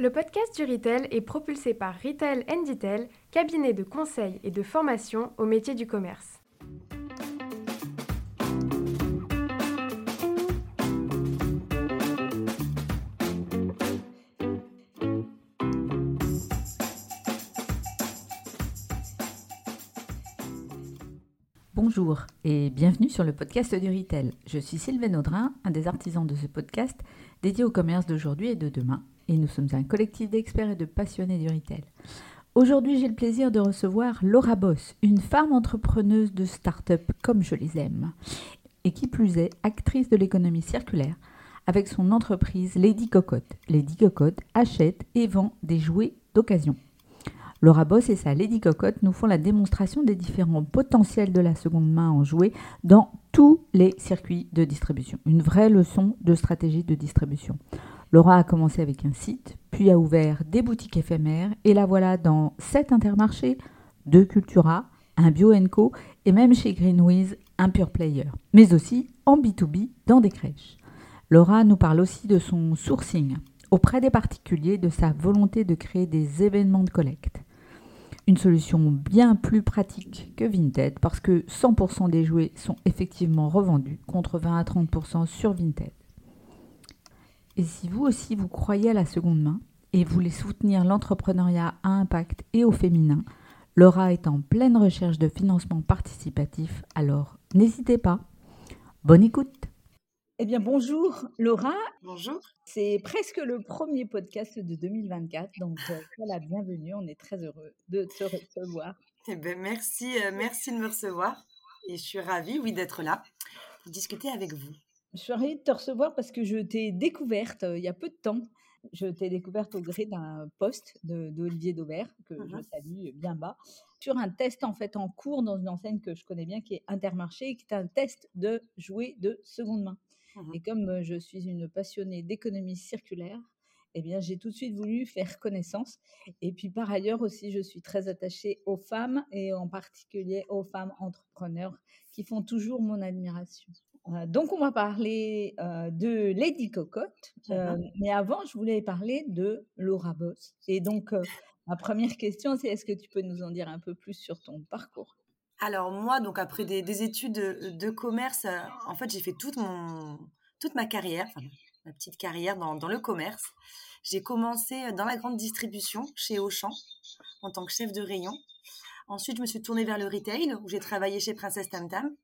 Le podcast du Retail est propulsé par Retail Detail, cabinet de conseil et de formation au métier du commerce. Bonjour et bienvenue sur le podcast du Retail. Je suis Sylvain Audrin, un des artisans de ce podcast dédié au commerce d'aujourd'hui et de demain. Et nous sommes un collectif d'experts et de passionnés du retail. Aujourd'hui, j'ai le plaisir de recevoir Laura Boss, une femme entrepreneuse de start-up comme je les aime. Et qui plus est, actrice de l'économie circulaire avec son entreprise Lady Cocotte. Lady Cocotte achète et vend des jouets d'occasion. Laura Boss et sa Lady Cocotte nous font la démonstration des différents potentiels de la seconde main en jouets dans tous les circuits de distribution. Une vraie leçon de stratégie de distribution. Laura a commencé avec un site, puis a ouvert des boutiques éphémères, et la voilà dans sept intermarchés, deux Cultura, un Bio Co et même chez Greenwiz, un Pure Player, mais aussi en B2B dans des crèches. Laura nous parle aussi de son sourcing auprès des particuliers, de sa volonté de créer des événements de collecte. Une solution bien plus pratique que Vinted parce que 100% des jouets sont effectivement revendus contre 20 à 30% sur Vinted. Et si vous aussi vous croyez à la seconde main et voulez soutenir l'entrepreneuriat à impact et au féminin, Laura est en pleine recherche de financement participatif, alors n'hésitez pas. Bonne écoute eh bien, bonjour Laura. Bonjour. C'est presque le premier podcast de 2024, donc euh, la bienvenue. On est très heureux de te recevoir. Eh bien, merci, euh, merci de me recevoir. Et je suis ravie, oui, d'être là pour discuter avec vous. Je suis ravie de te recevoir parce que je t'ai découverte euh, il y a peu de temps. Je t'ai découverte au gré d'un poste d'Olivier Daubert, que je mmh salue bien bas, sur un test en fait en cours dans une enseigne que je connais bien qui est Intermarché, qui est un test de jouets de seconde main. Mmh et comme je suis une passionnée d'économie circulaire, eh bien, j'ai tout de suite voulu faire connaissance. Et puis, par ailleurs aussi, je suis très attachée aux femmes et en particulier aux femmes entrepreneurs qui font toujours mon admiration. Donc, on va parler de Lady Cocotte. Mmh mais avant, je voulais parler de Laura Boss. Et donc, ma première question, c'est est-ce que tu peux nous en dire un peu plus sur ton parcours? Alors moi, donc après des, études de, commerce, euh, en fait, j'ai fait toute, mon, toute ma carrière, ma petite carrière dans, le commerce. J'ai commencé dans la grande distribution chez Auchan en tant que chef de rayon. Ensuite, je me suis tournée vers le retail où j'ai travaillé chez Princesse Tam Tam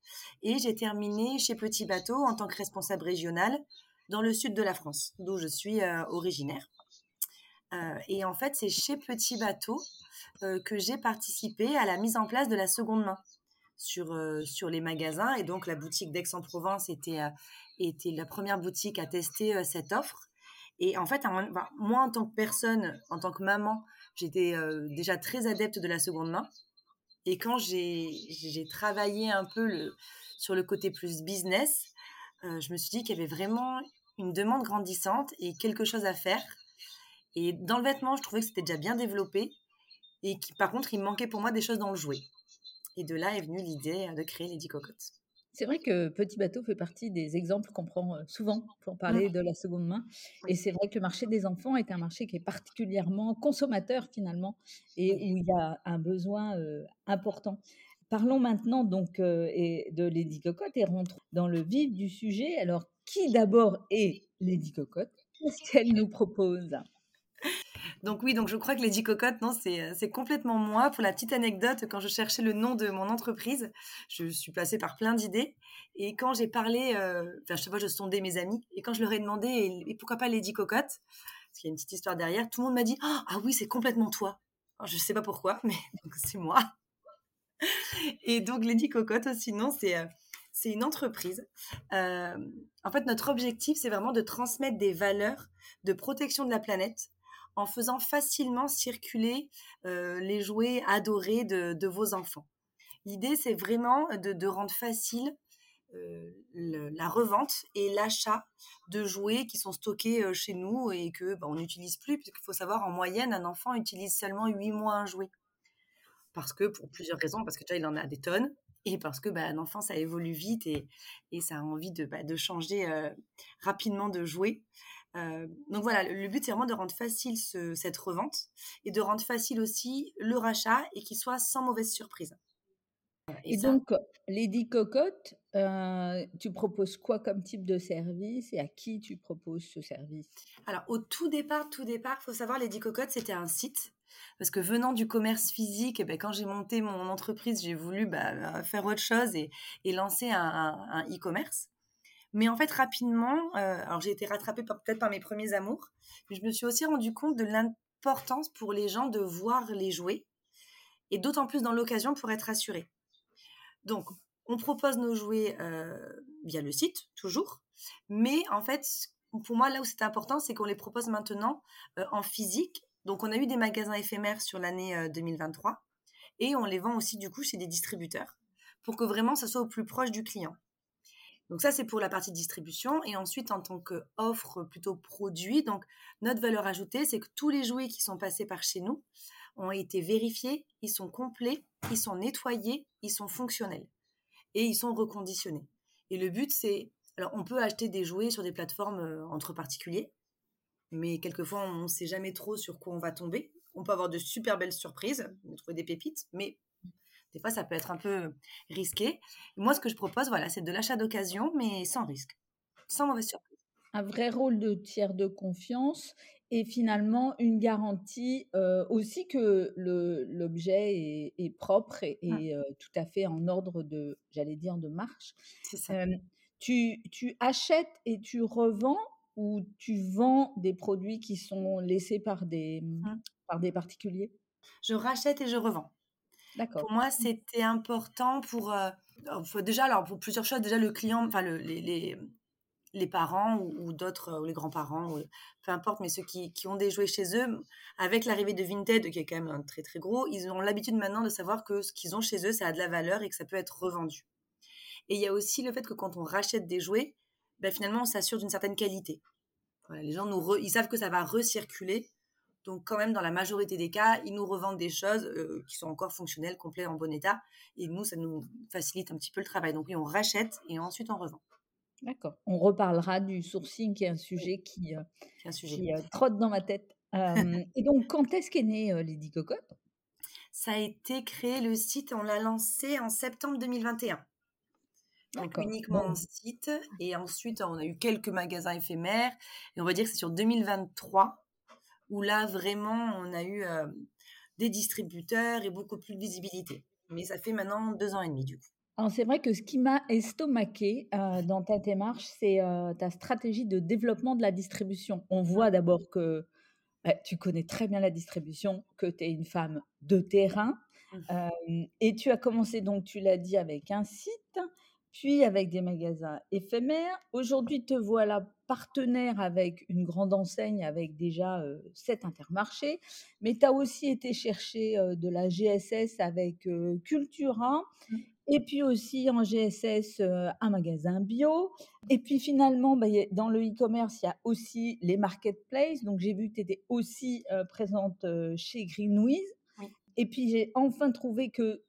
et j'ai terminé chez Petit Bateau en tant que responsable régional dans le sud de la France, d'où je suis euh, originaire. Euh, et en fait, c'est chez Petit Bateau euh, que j'ai participé à la mise en place de la seconde main sur, sur les magasins. Et donc, la boutique d'Aix-en-Provence était, était la première boutique à tester cette offre. Et en fait, moi, en tant que personne, en tant que maman, j'étais déjà très adepte de la seconde main. Et quand j'ai travaillé un peu sur le côté plus business, je me suis dit qu'il y avait vraiment une demande grandissante et quelque chose à faire. Et dans le vêtement, je trouvais que c'était déjà bien développé. Et qui, par contre, il manquait pour moi des choses dans le jouet. Et de là est venue l'idée de créer Lady Cocotte. C'est vrai que Petit Bateau fait partie des exemples qu'on prend souvent pour parler mmh. de la seconde main. Et c'est vrai que le marché des enfants est un marché qui est particulièrement consommateur finalement et où il y a un besoin euh, important. Parlons maintenant donc euh, de Lady Cocotte et rentrons dans le vif du sujet. Alors, qui d'abord est Lady Cocotte? Qu'est-ce qu'elle nous propose? Donc oui, donc je crois que Lady Cocotte, non, euh, c'est complètement moi. Pour la petite anecdote, quand je cherchais le nom de mon entreprise, je suis passée par plein d'idées. Et quand j'ai parlé, euh, enfin, je sais je sondais mes amis. Et quand je leur ai demandé, et, pourquoi pas Lady Cocotte Parce qu'il y a une petite histoire derrière. Tout le monde m'a dit, ah oui, c'est complètement toi. Je je sais pas pourquoi, mais c'est moi. Et donc Lady Cocotte, sinon, c'est... Euh, c'est une entreprise. en fait, notre objectif, c'est vraiment de transmettre des valeurs de protection de la planète en faisant facilement circuler euh, les jouets adorés de, vos enfants. L'idée, c'est vraiment de, rendre facile euh, la revente et l'achat de jouets qui sont stockés euh, chez nous et que bah, on n'utilise plus, puisqu'il faut savoir, en moyenne, un enfant utilise seulement 8 mois un jouet. Parce que, pour plusieurs raisons, parce que déjà, il en a des tonnes, et parce que bah, un enfant, ça évolue vite et, ça a envie de, bah, changer rapidement de jouet. Euh, donc voilà, le but c'est vraiment de rendre facile cette revente et de rendre facile aussi le rachat et qu'il soit sans mauvaise surprise. Et, donc, Lady Cocotte, euh, tu proposes quoi comme type de service et à qui tu proposes ce service? Alors, au tout départ, tout départ, faut savoir, Lady Cocotte, c'était un site. Parce que venant du commerce physique, eh ben, quand j'ai monté mon entreprise, j'ai voulu bah, faire autre chose et, lancer un e-commerce. Mais en fait, rapidement, euh, alors j'ai été rattrapée peut-être par mes premiers amours, mais je me suis aussi rendu compte de l'importance pour les gens de voir les jouets, et d'autant plus dans l'occasion pour être assurés. Donc, on propose nos jouets euh, via le site, toujours, mais en fait, pour moi, là où c'est important, c'est qu'on les propose maintenant euh, en physique. Donc, on a eu des magasins éphémères sur l'année 2023, et on les vend aussi du coup chez des distributeurs, pour que vraiment ça soit au plus proche du client. Donc ça, c'est pour la partie distribution. Et ensuite, en tant qu'offre plutôt produit, donc notre valeur ajoutée, c'est que tous les jouets qui sont passés par chez nous ont été vérifiés, ils sont complets, ils sont nettoyés, ils sont fonctionnels et ils sont reconditionnés. Et le but, c'est... Alors, on peut acheter des jouets sur des plateformes euh, entre particuliers, mais quelquefois, on ne sait jamais trop sur quoi on va tomber. On peut avoir de super belles surprises, trouver des pépites, mais des fois, ça peut être un peu risqué. Moi, ce que je propose, voilà, c'est de l'achat d'occasion, mais sans risque, sans mauvaise surprise. Un vrai rôle de tiers de confiance et finalement une garantie euh, aussi que l'objet est, propre et, mmh. euh, tout à fait en ordre de, j'allais dire, de marche. Euh, tu, tu, achètes et tu revends ou tu vends des produits qui sont laissés par des, mmh. par des particuliers? Je rachète et je revends. Pour moi, c'était important pour euh, déjà alors pour plusieurs choses. Déjà le client, enfin le, les, les, les, parents ou, d'autres, ou les grands-parents, peu importe, mais ceux qui, qui, ont des jouets chez eux, avec l'arrivée de Vinted, qui est quand même un très très gros, ils ont l'habitude maintenant de savoir que ce qu'ils ont chez eux, ça a de la valeur et que ça peut être revendu. Et il y a aussi le fait que quand on rachète des jouets, ben, finalement, on s'assure d'une certaine qualité. Les gens nous ils savent que ça va recirculer donc quand même, dans la majorité des cas, ils nous revendent des choses euh, qui sont encore fonctionnelles, complètes, en bon état. Et nous, ça nous facilite un petit peu le travail. Donc oui, on rachète et ensuite on revend. D'accord. On reparlera du sourcing, qui est un sujet qui, euh, un sujet. Euh, trotte dans ma tête. et donc, quand est-ce qu'est né Lady Cocotte Ça a été créé, le site, on l'a lancé en septembre 2021. Donc uniquement en site. Et ensuite, on a eu quelques magasins éphémères. Et on va dire que c'est sur 2023 où là, vraiment, on a eu euh, des distributeurs et beaucoup plus de visibilité. Mais ça fait maintenant deux ans et demi, du coup. Alors, c'est vrai que ce qui m'a estomaqué euh, dans ta démarche, c'est euh, ta stratégie de développement de la distribution. On voit d'abord que bah, tu connais très bien la distribution, que tu es une femme de terrain. Mmh. et tu as commencé, donc, tu l'as dit, avec un site, puis avec des magasins éphémères. Aujourd'hui, te voilà partenaire avec une grande enseigne avec déjà sept intermarchés, mais tu as aussi été chercher de la GSS avec Cultura. Mmh. Et puis aussi en GSS, un magasin bio. Et puis finalement, bah, dans le e-commerce, il y a aussi les marketplaces. Donc j'ai vu que tu étais aussi présente chez Greenwiz. Et puis j'ai enfin trouvé que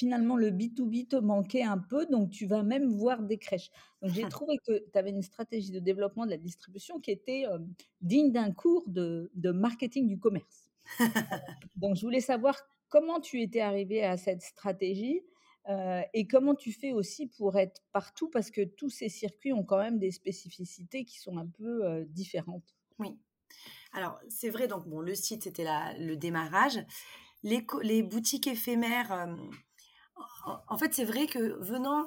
finalement le B2B te manquait un peu, donc tu vas même voir des crèches. Donc j'ai trouvé que tu avais une stratégie de développement de la distribution qui était euh, digne d'un cours de, marketing du commerce. donc je voulais savoir comment tu étais arrivé à cette stratégie euh, et comment tu fais aussi pour être partout, parce que tous ces circuits ont quand même des spécificités qui sont un peu euh, différentes. Oui. Alors c'est vrai, donc bon, le site c'était le démarrage. Les, les, boutiques éphémères, en fait, c'est vrai que venant,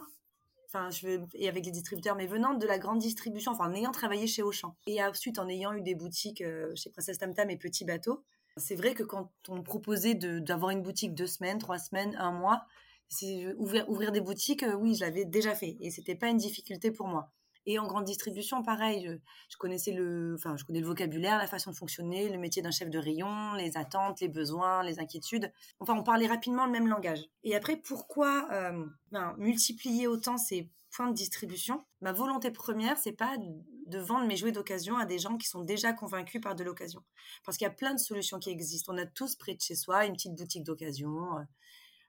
enfin, je vais, et avec les distributeurs, mais venant de la grande distribution, enfin, en ayant travaillé chez Auchan, et ensuite en ayant eu des boutiques euh, chez Princesse Tam Tam et Petit Bateau, c'est vrai que quand on me proposait d'avoir une boutique deux semaines, trois semaines, un mois, ouvrir, ouvrir des boutiques, euh, oui, je l'avais déjà fait, et c'était pas une difficulté pour moi. Et en grande distribution, pareil, je, connaissais le, enfin, je connais le vocabulaire, la façon de fonctionner, le métier d'un chef de rayon, les attentes, les besoins, les inquiétudes. Enfin, on parlait rapidement le même langage. Et après, pourquoi euh, ben, multiplier autant ces points de distribution? Ma volonté première, c'est pas de vendre mes jouets d'occasion à des gens qui sont déjà convaincus par de l'occasion. Parce qu'il y a plein de solutions qui existent. On a tous près de chez soi une petite boutique d'occasion. Euh,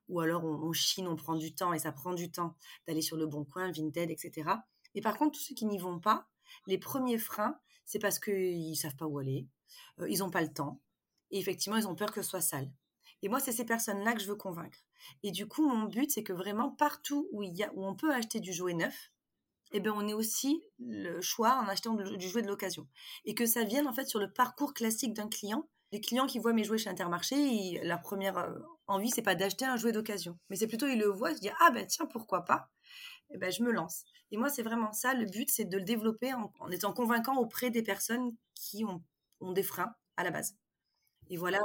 ou alors on, on, chine, on prend du temps et ça prend du temps d'aller sur le bon coin, Vinted, etc. Et par contre, tous ceux qui n'y vont pas, les premiers freins, c'est parce qu'ils savent pas où aller, euh, ils n'ont pas le temps, et effectivement, ils ont peur que ce soit sale. Et moi, c'est ces personnes-là que je veux convaincre. Et du coup, mon but, c'est que vraiment partout où, il y a, où on peut acheter du jouet neuf, eh ben, on ait aussi le choix en achetant du jouet de l'occasion. Et que ça vienne en fait sur le parcours classique d'un client. Les clients qui voient mes jouets chez Intermarché, leur première euh, envie, c'est pas d'acheter un jouet d'occasion. Mais c'est plutôt, ils le voient, ils se disent, ah ben tiens, pourquoi pas? Eh ben, je me lance. Et moi, c'est vraiment ça. Le but, c'est de le développer en, étant convaincant auprès des personnes qui ont, ont, des freins à la base. Et voilà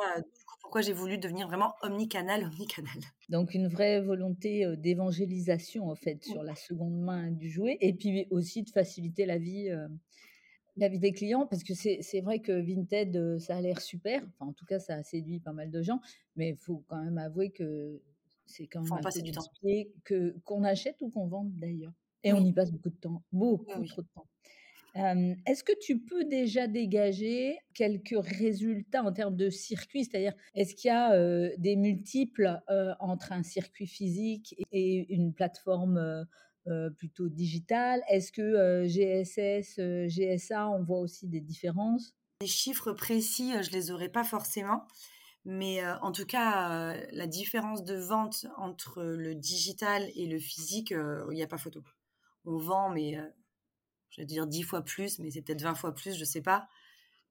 pourquoi j'ai voulu devenir vraiment omnicanal, omnicanal. Donc une vraie volonté d'évangélisation en fait sur la seconde main du jouet et puis aussi de faciliter la vie la vie des clients parce que c'est vrai que Vinted ça a l'air super. Enfin en tout cas ça a séduit pas mal de gens. Mais il faut quand même avouer que c'est quand même passer du temps. que qu'on achète ou qu'on vende d'ailleurs. Et on y passe beaucoup de temps beaucoup trop de temps. Est-ce que tu peux déjà dégager quelques résultats en termes de circuit C'est-à-dire, est-ce qu'il y a des multiples entre un circuit physique et une plateforme plutôt digitale Est-ce que GSS, GSA, on voit aussi des différences? Les chiffres précis, je les aurais pas forcément. Mais en tout cas, la différence de vente entre le digital et le physique, il n'y a pas photo. On vend, mais je vais dire 10 fois plus, mais c'est peut-être 20 fois plus, je sais pas,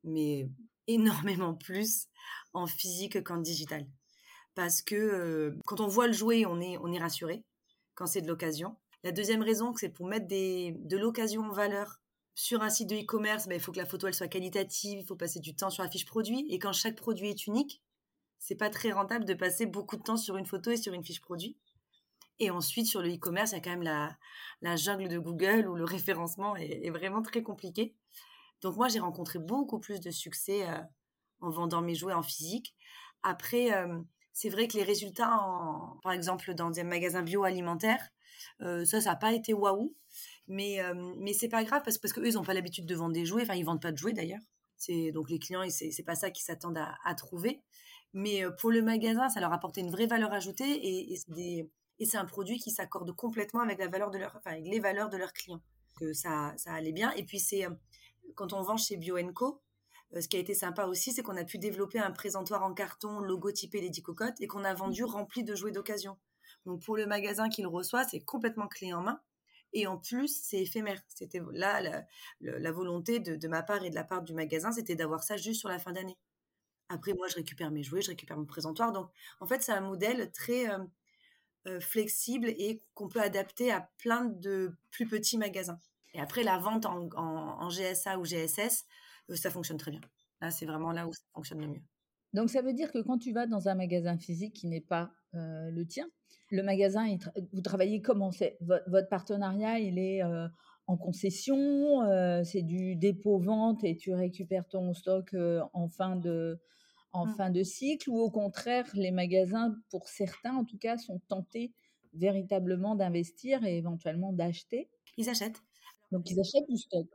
mais énormément plus en physique qu'en digital. Parce que euh, quand on voit le jouet, on est rassuré quand c'est de l'occasion. La deuxième raison, c'est pour mettre de l'occasion en valeur sur un site de e-commerce, ben, il faut que la photo elle soit qualitative, il faut passer du temps sur la fiche produit. Et quand chaque produit est unique, c'est pas très rentable de passer beaucoup de temps sur une photo et sur une fiche produit. Et ensuite, sur le e-commerce, il y a quand même la, la, jungle de Google où le référencement est, vraiment très compliqué. Donc moi, j'ai rencontré beaucoup plus de succès euh, en vendant mes jouets en physique. Après, euh, c'est vrai que les résultats, par exemple, dans des magasins bio-alimentaires, euh, ça, ça n'a pas été waouh. Mais, mais c'est pas grave parce, parce qu'eux, ils n'ont pas l'habitude de vendre des jouets. Enfin, ils vendent pas de jouets d'ailleurs. C'est, donc les clients, c'est, pas ça qu'ils s'attendent à, trouver. Mais pour le magasin, ça leur a apporté une vraie valeur ajoutée et, c'est un produit qui s'accorde complètement avec la valeur de leur, enfin, avec les valeurs de leurs clients. Que ça, ça allait bien. Et puis c'est euh, quand on vend chez Bio Co, euh, ce qui a été sympa aussi, c'est qu'on a pu développer un présentoir en carton logotypé Lady Cocotte et qu'on a vendu mmh. rempli de jouets d'occasion. Donc pour le magasin qui le reçoit, c'est complètement clé en main. Et en plus, c'est éphémère. C'était là la, la, volonté de, de, ma part et de la part du magasin, c'était d'avoir ça juste sur la fin d'année. Après, moi, je récupère mes jouets, je récupère mon présentoir. Donc, en fait, c'est un modèle très euh, euh, flexible et qu'on peut adapter à plein de plus petits magasins. Et après, la vente en, GSA ou GSS, ça fonctionne très bien. Là, c'est vraiment là où ça fonctionne le mieux. Donc, ça veut dire que quand tu vas dans un magasin physique qui n'est pas euh, le tien, le magasin, vous travaillez comment? C'est Votre partenariat, il est en concession, c'est du dépôt-vente et tu récupères ton stock en fin de, en mmh. fin de cycle ou au contraire, les magasins, pour certains en tout cas, sont tentés véritablement d'investir et éventuellement d'acheter? Ils achètent. Donc ils achètent du stock.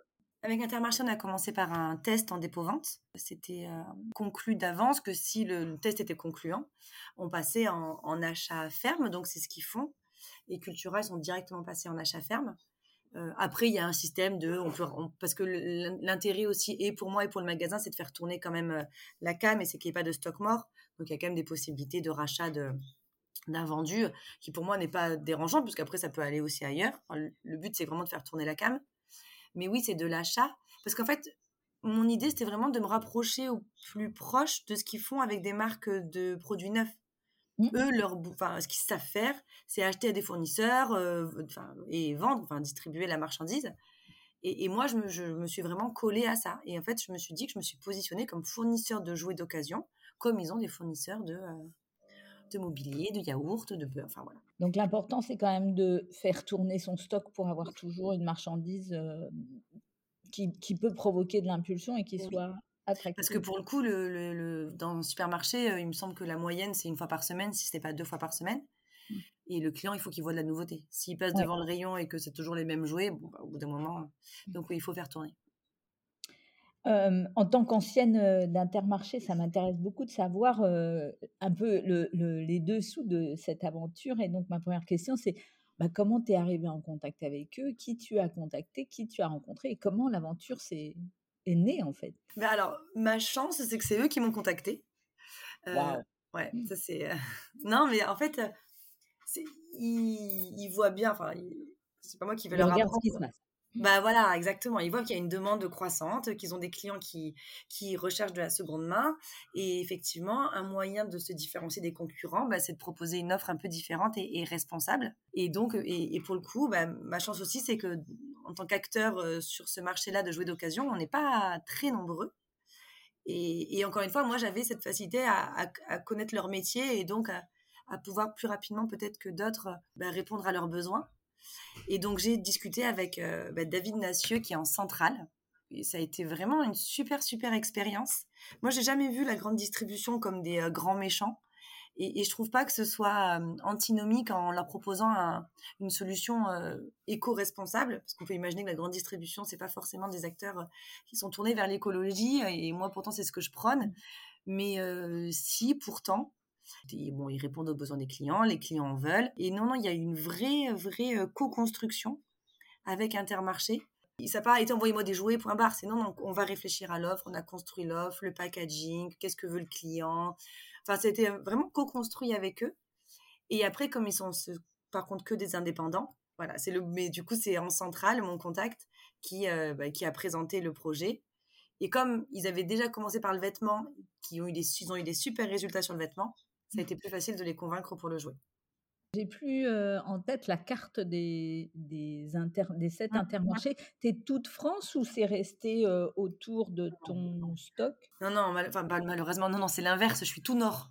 Avec Intermarché, on a commencé par un test en dépôt-vente. C'était euh, conclu d'avance que si le, test était concluant, on passait en, achat ferme. Donc c'est ce qu'ils font. Et Cultura, ils sont directement passés en achat ferme. Euh, après, il y a un système de, parce que l'intérêt aussi, et pour moi et pour le magasin, c'est de faire tourner quand même euh, la cam et c'est qu'il n'y ait pas de stock mort. Donc, il y a quand même des possibilités de rachat d'un vendu qui pour moi n'est pas dérangeant puisqu'après ça peut aller aussi ailleurs. le but c'est vraiment de faire tourner la cam. Mais oui, c'est de l'achat parce qu'en fait, mon idée c'était vraiment de me rapprocher au plus proche de ce qu'ils font avec des marques de produits neufs. Mmh. Eux, leur, enfin, ce qu'ils savent faire, c'est acheter à des fournisseurs euh, et vendre, enfin, distribuer la marchandise. Et, moi, je me, suis vraiment collée à ça. Et en fait, je me suis dit que je me suis positionnée comme fournisseur de jouets d'occasion, comme ils ont des fournisseurs de, euh, de mobilier, de yaourt, de beurre. Enfin, voilà. Donc, l'important, c'est quand même de faire tourner son stock pour avoir toujours une marchandise euh, qui, qui, peut provoquer de l'impulsion et qui soit parce que pour le coup, le, dans le supermarché, euh, il me semble que la moyenne, c'est une fois par semaine, si ce n'est pas deux fois par semaine. Mmh. Et le client, il faut qu'il voit de la nouveauté. S'il passe devant le rayon et que c'est toujours les mêmes jouets, bon, bah, au bout d'un moment, mmh. donc oui, il faut faire tourner. En tant qu'ancienne d'Intermarché, ça m'intéresse beaucoup de savoir euh, un peu les dessous de cette aventure. Et donc, ma première question, c'est bah, comment tu es arrivé en contact avec eux? Qui tu as contacté? Qui tu as rencontré? Et comment l'aventure s'est est né en fait? Mais alors, ma chance, c'est que c'est eux qui m'ont contacté. Euh, Ouais, mmh. ça c'est. non, mais en fait, ils, ils, voient bien. Enfin, c'est pas moi qui vais leur apprendre. ce qui se passe. Bah voilà, exactement. Ils voient qu'il y a une demande croissante, qu'ils ont des clients qui, qui recherchent de la seconde main. Et effectivement, un moyen de se différencier des concurrents, bah, c'est de proposer une offre un peu différente et, responsable. Et donc, et, pour le coup, bah, ma chance aussi, c'est que en tant qu'acteur euh, sur ce marché-là de jouets d'occasion, on n'est pas très nombreux. Et, encore une fois, moi, j'avais cette facilité à, connaître leur métier et donc à, pouvoir plus rapidement, peut-être que d'autres, bah, répondre à leurs besoins. Et donc, j'ai discuté avec euh, bah, David Nassieux, qui est en centrale. Et ça a été vraiment une super, super expérience. Moi, j'ai jamais vu la grande distribution comme des euh, grands méchants. Et, et, je trouve pas que ce soit euh, antinomique en leur proposant une solution éco-responsable, parce qu'on peut imaginer que la grande distribution, c'est pas forcément des acteurs qui sont tournés vers l'écologie. Et moi, pourtant, c'est ce que je prône. Mais si, pourtant, bon, ils répondent aux besoins des clients, les clients en veulent. Et non, non, il y a une vraie, vraie euh, co-construction avec Intermarché. Ça n'a pas été envoyez-moi des jouets, point barre. C'est non, on va réfléchir à l'offre, on a construit l'offre, le packaging, qu'est-ce que veut le client. Enfin, c'était vraiment co-construit avec eux. Et après, comme ils sont par contre que des indépendants, voilà, c'est le, mais du coup, c'est en centrale, mon contact, qui, euh, bah, qui a présenté le projet. Et comme ils avaient déjà commencé par le vêtement, qui ont eu ils ont eu des super résultats sur le vêtement, ça a été plus facile de les convaincre pour le jouer. J'ai plus euh, en tête la carte des, des, inter, des sept ah, intermarchés. T'es toute France ou c'est resté euh, autour de ton stock? Non, non, malheureusement, non, non, c'est l'inverse. Je suis tout nord.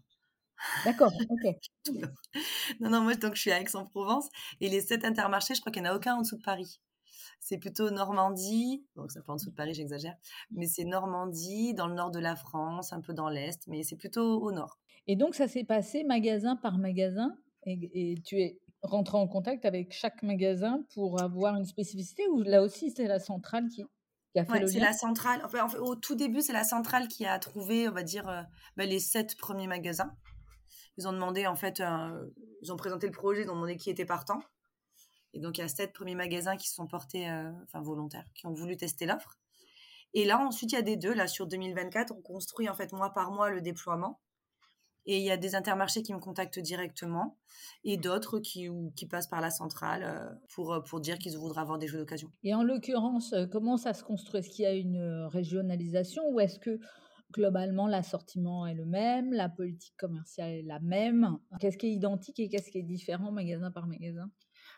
D'accord, ok. non, non, moi, donc, je suis à Aix-en-Provence. Et les sept intermarchés, je crois qu'il n'y en a aucun en dessous de Paris. C'est plutôt Normandie, donc ça fait en dessous de Paris, j'exagère, mais c'est Normandie, dans le nord de la France, un peu dans l'est, mais c'est plutôt au nord. Et donc, ça s'est passé magasin par magasin et, tu es rentré en contact avec chaque magasin pour avoir une spécificité ou là aussi, c'est la centrale qui, a fait le C'est la centrale. Enfin, au tout début, c'est la centrale qui a trouvé, on va dire, euh, bah, les sept premiers magasins. Ils ont demandé, en fait, ils ont présenté le projet, ils ont demandé qui était partant. Et donc, il y a sept premiers magasins qui se sont portés, euh, enfin, volontaires, qui ont voulu tester l'offre. Et là, ensuite, il y a des deux. Là, sur 2024, on construit, en fait, mois par mois le déploiement. Et il y a des intermarchés qui me contactent directement et d'autres qui, qui passent par la centrale euh, pour, euh, pour dire qu'ils voudraient avoir des jeux d'occasion. Et en l'occurrence, euh, comment ça se construit? Est-ce qu'il y a une régionalisation ou est-ce que globalement l'assortiment est le même, la politique commerciale est la même? Qu'est-ce qui est identique et qu'est-ce qui est différent magasin par magasin?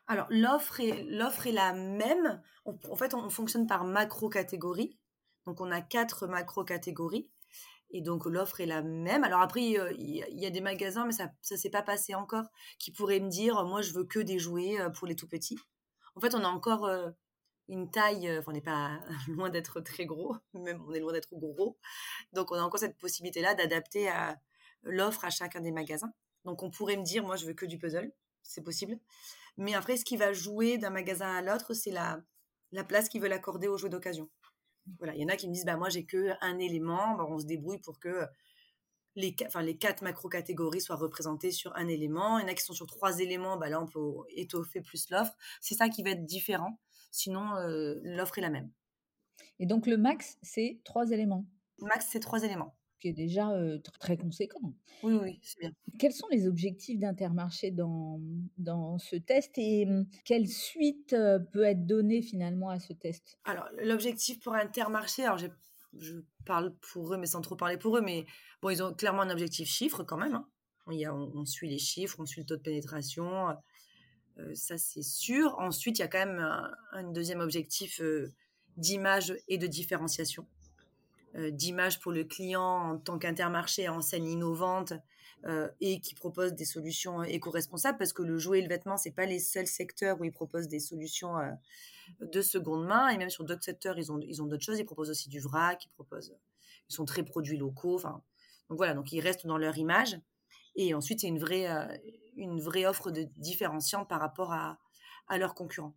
Alors, l'offre est, l'offre est la même. en fait, on fonctionne par macro-catégorie. Donc, on a quatre macro-catégories. Et donc l'offre est la même. Alors après, euh, il y, a des magasins, mais ça ne s'est pas passé encore, qui pourraient me dire, moi je veux que des jouets euh, pour les tout petits. En fait, on a encore euh, une taille, enfin on n'est pas loin d'être très gros, même on est loin d'être gros. Donc on a encore cette possibilité-là d'adapter l'offre à chacun des magasins. Donc on pourrait me dire, moi je veux que du puzzle, c'est possible. Mais après, ce qui va jouer d'un magasin à l'autre, c'est la, la place qu'ils veulent accorder aux jouets d'occasion. Voilà, il y en a qui me disent bah moi j'ai que un élément, bah, on se débrouille pour que les, enfin, les quatre macro-catégories soient représentées sur un élément. Il y en a qui sont sur trois éléments, bah là on peut étoffer plus l'offre. C'est ça qui va être différent. Sinon, euh, l'offre est la même. Et donc le max, c'est trois éléments. Max, c'est trois éléments qui est déjà très conséquent. Oui, oui, c'est bien. Quels sont les objectifs d'Intermarché dans, dans ce test et quelle suite peut être donnée finalement à ce test? Alors, l'objectif pour Intermarché, alors je parle pour eux, mais sans trop parler pour eux, mais bon, ils ont clairement un objectif chiffre quand même. Hein. Il y a, on, suit les chiffres, on suit le taux de pénétration, ça c'est sûr. Ensuite, il y a quand même un, deuxième objectif d'image et de différenciation. Euh, d'image pour le client en tant qu'intermarché, enseigne innovante euh, et qui propose des solutions éco-responsables parce que le jouet et le vêtement, c'est pas les seuls secteurs où ils proposent des solutions euh, de seconde main et même sur d'autres secteurs, ils ont, ils ont d'autres choses. Ils proposent aussi du vrac, ils proposent, ils sont très produits locaux. Enfin, donc voilà, donc ils restent dans leur image. Et ensuite, c'est une vraie, une vraie offre de différenciante par rapport à, à leurs concurrents.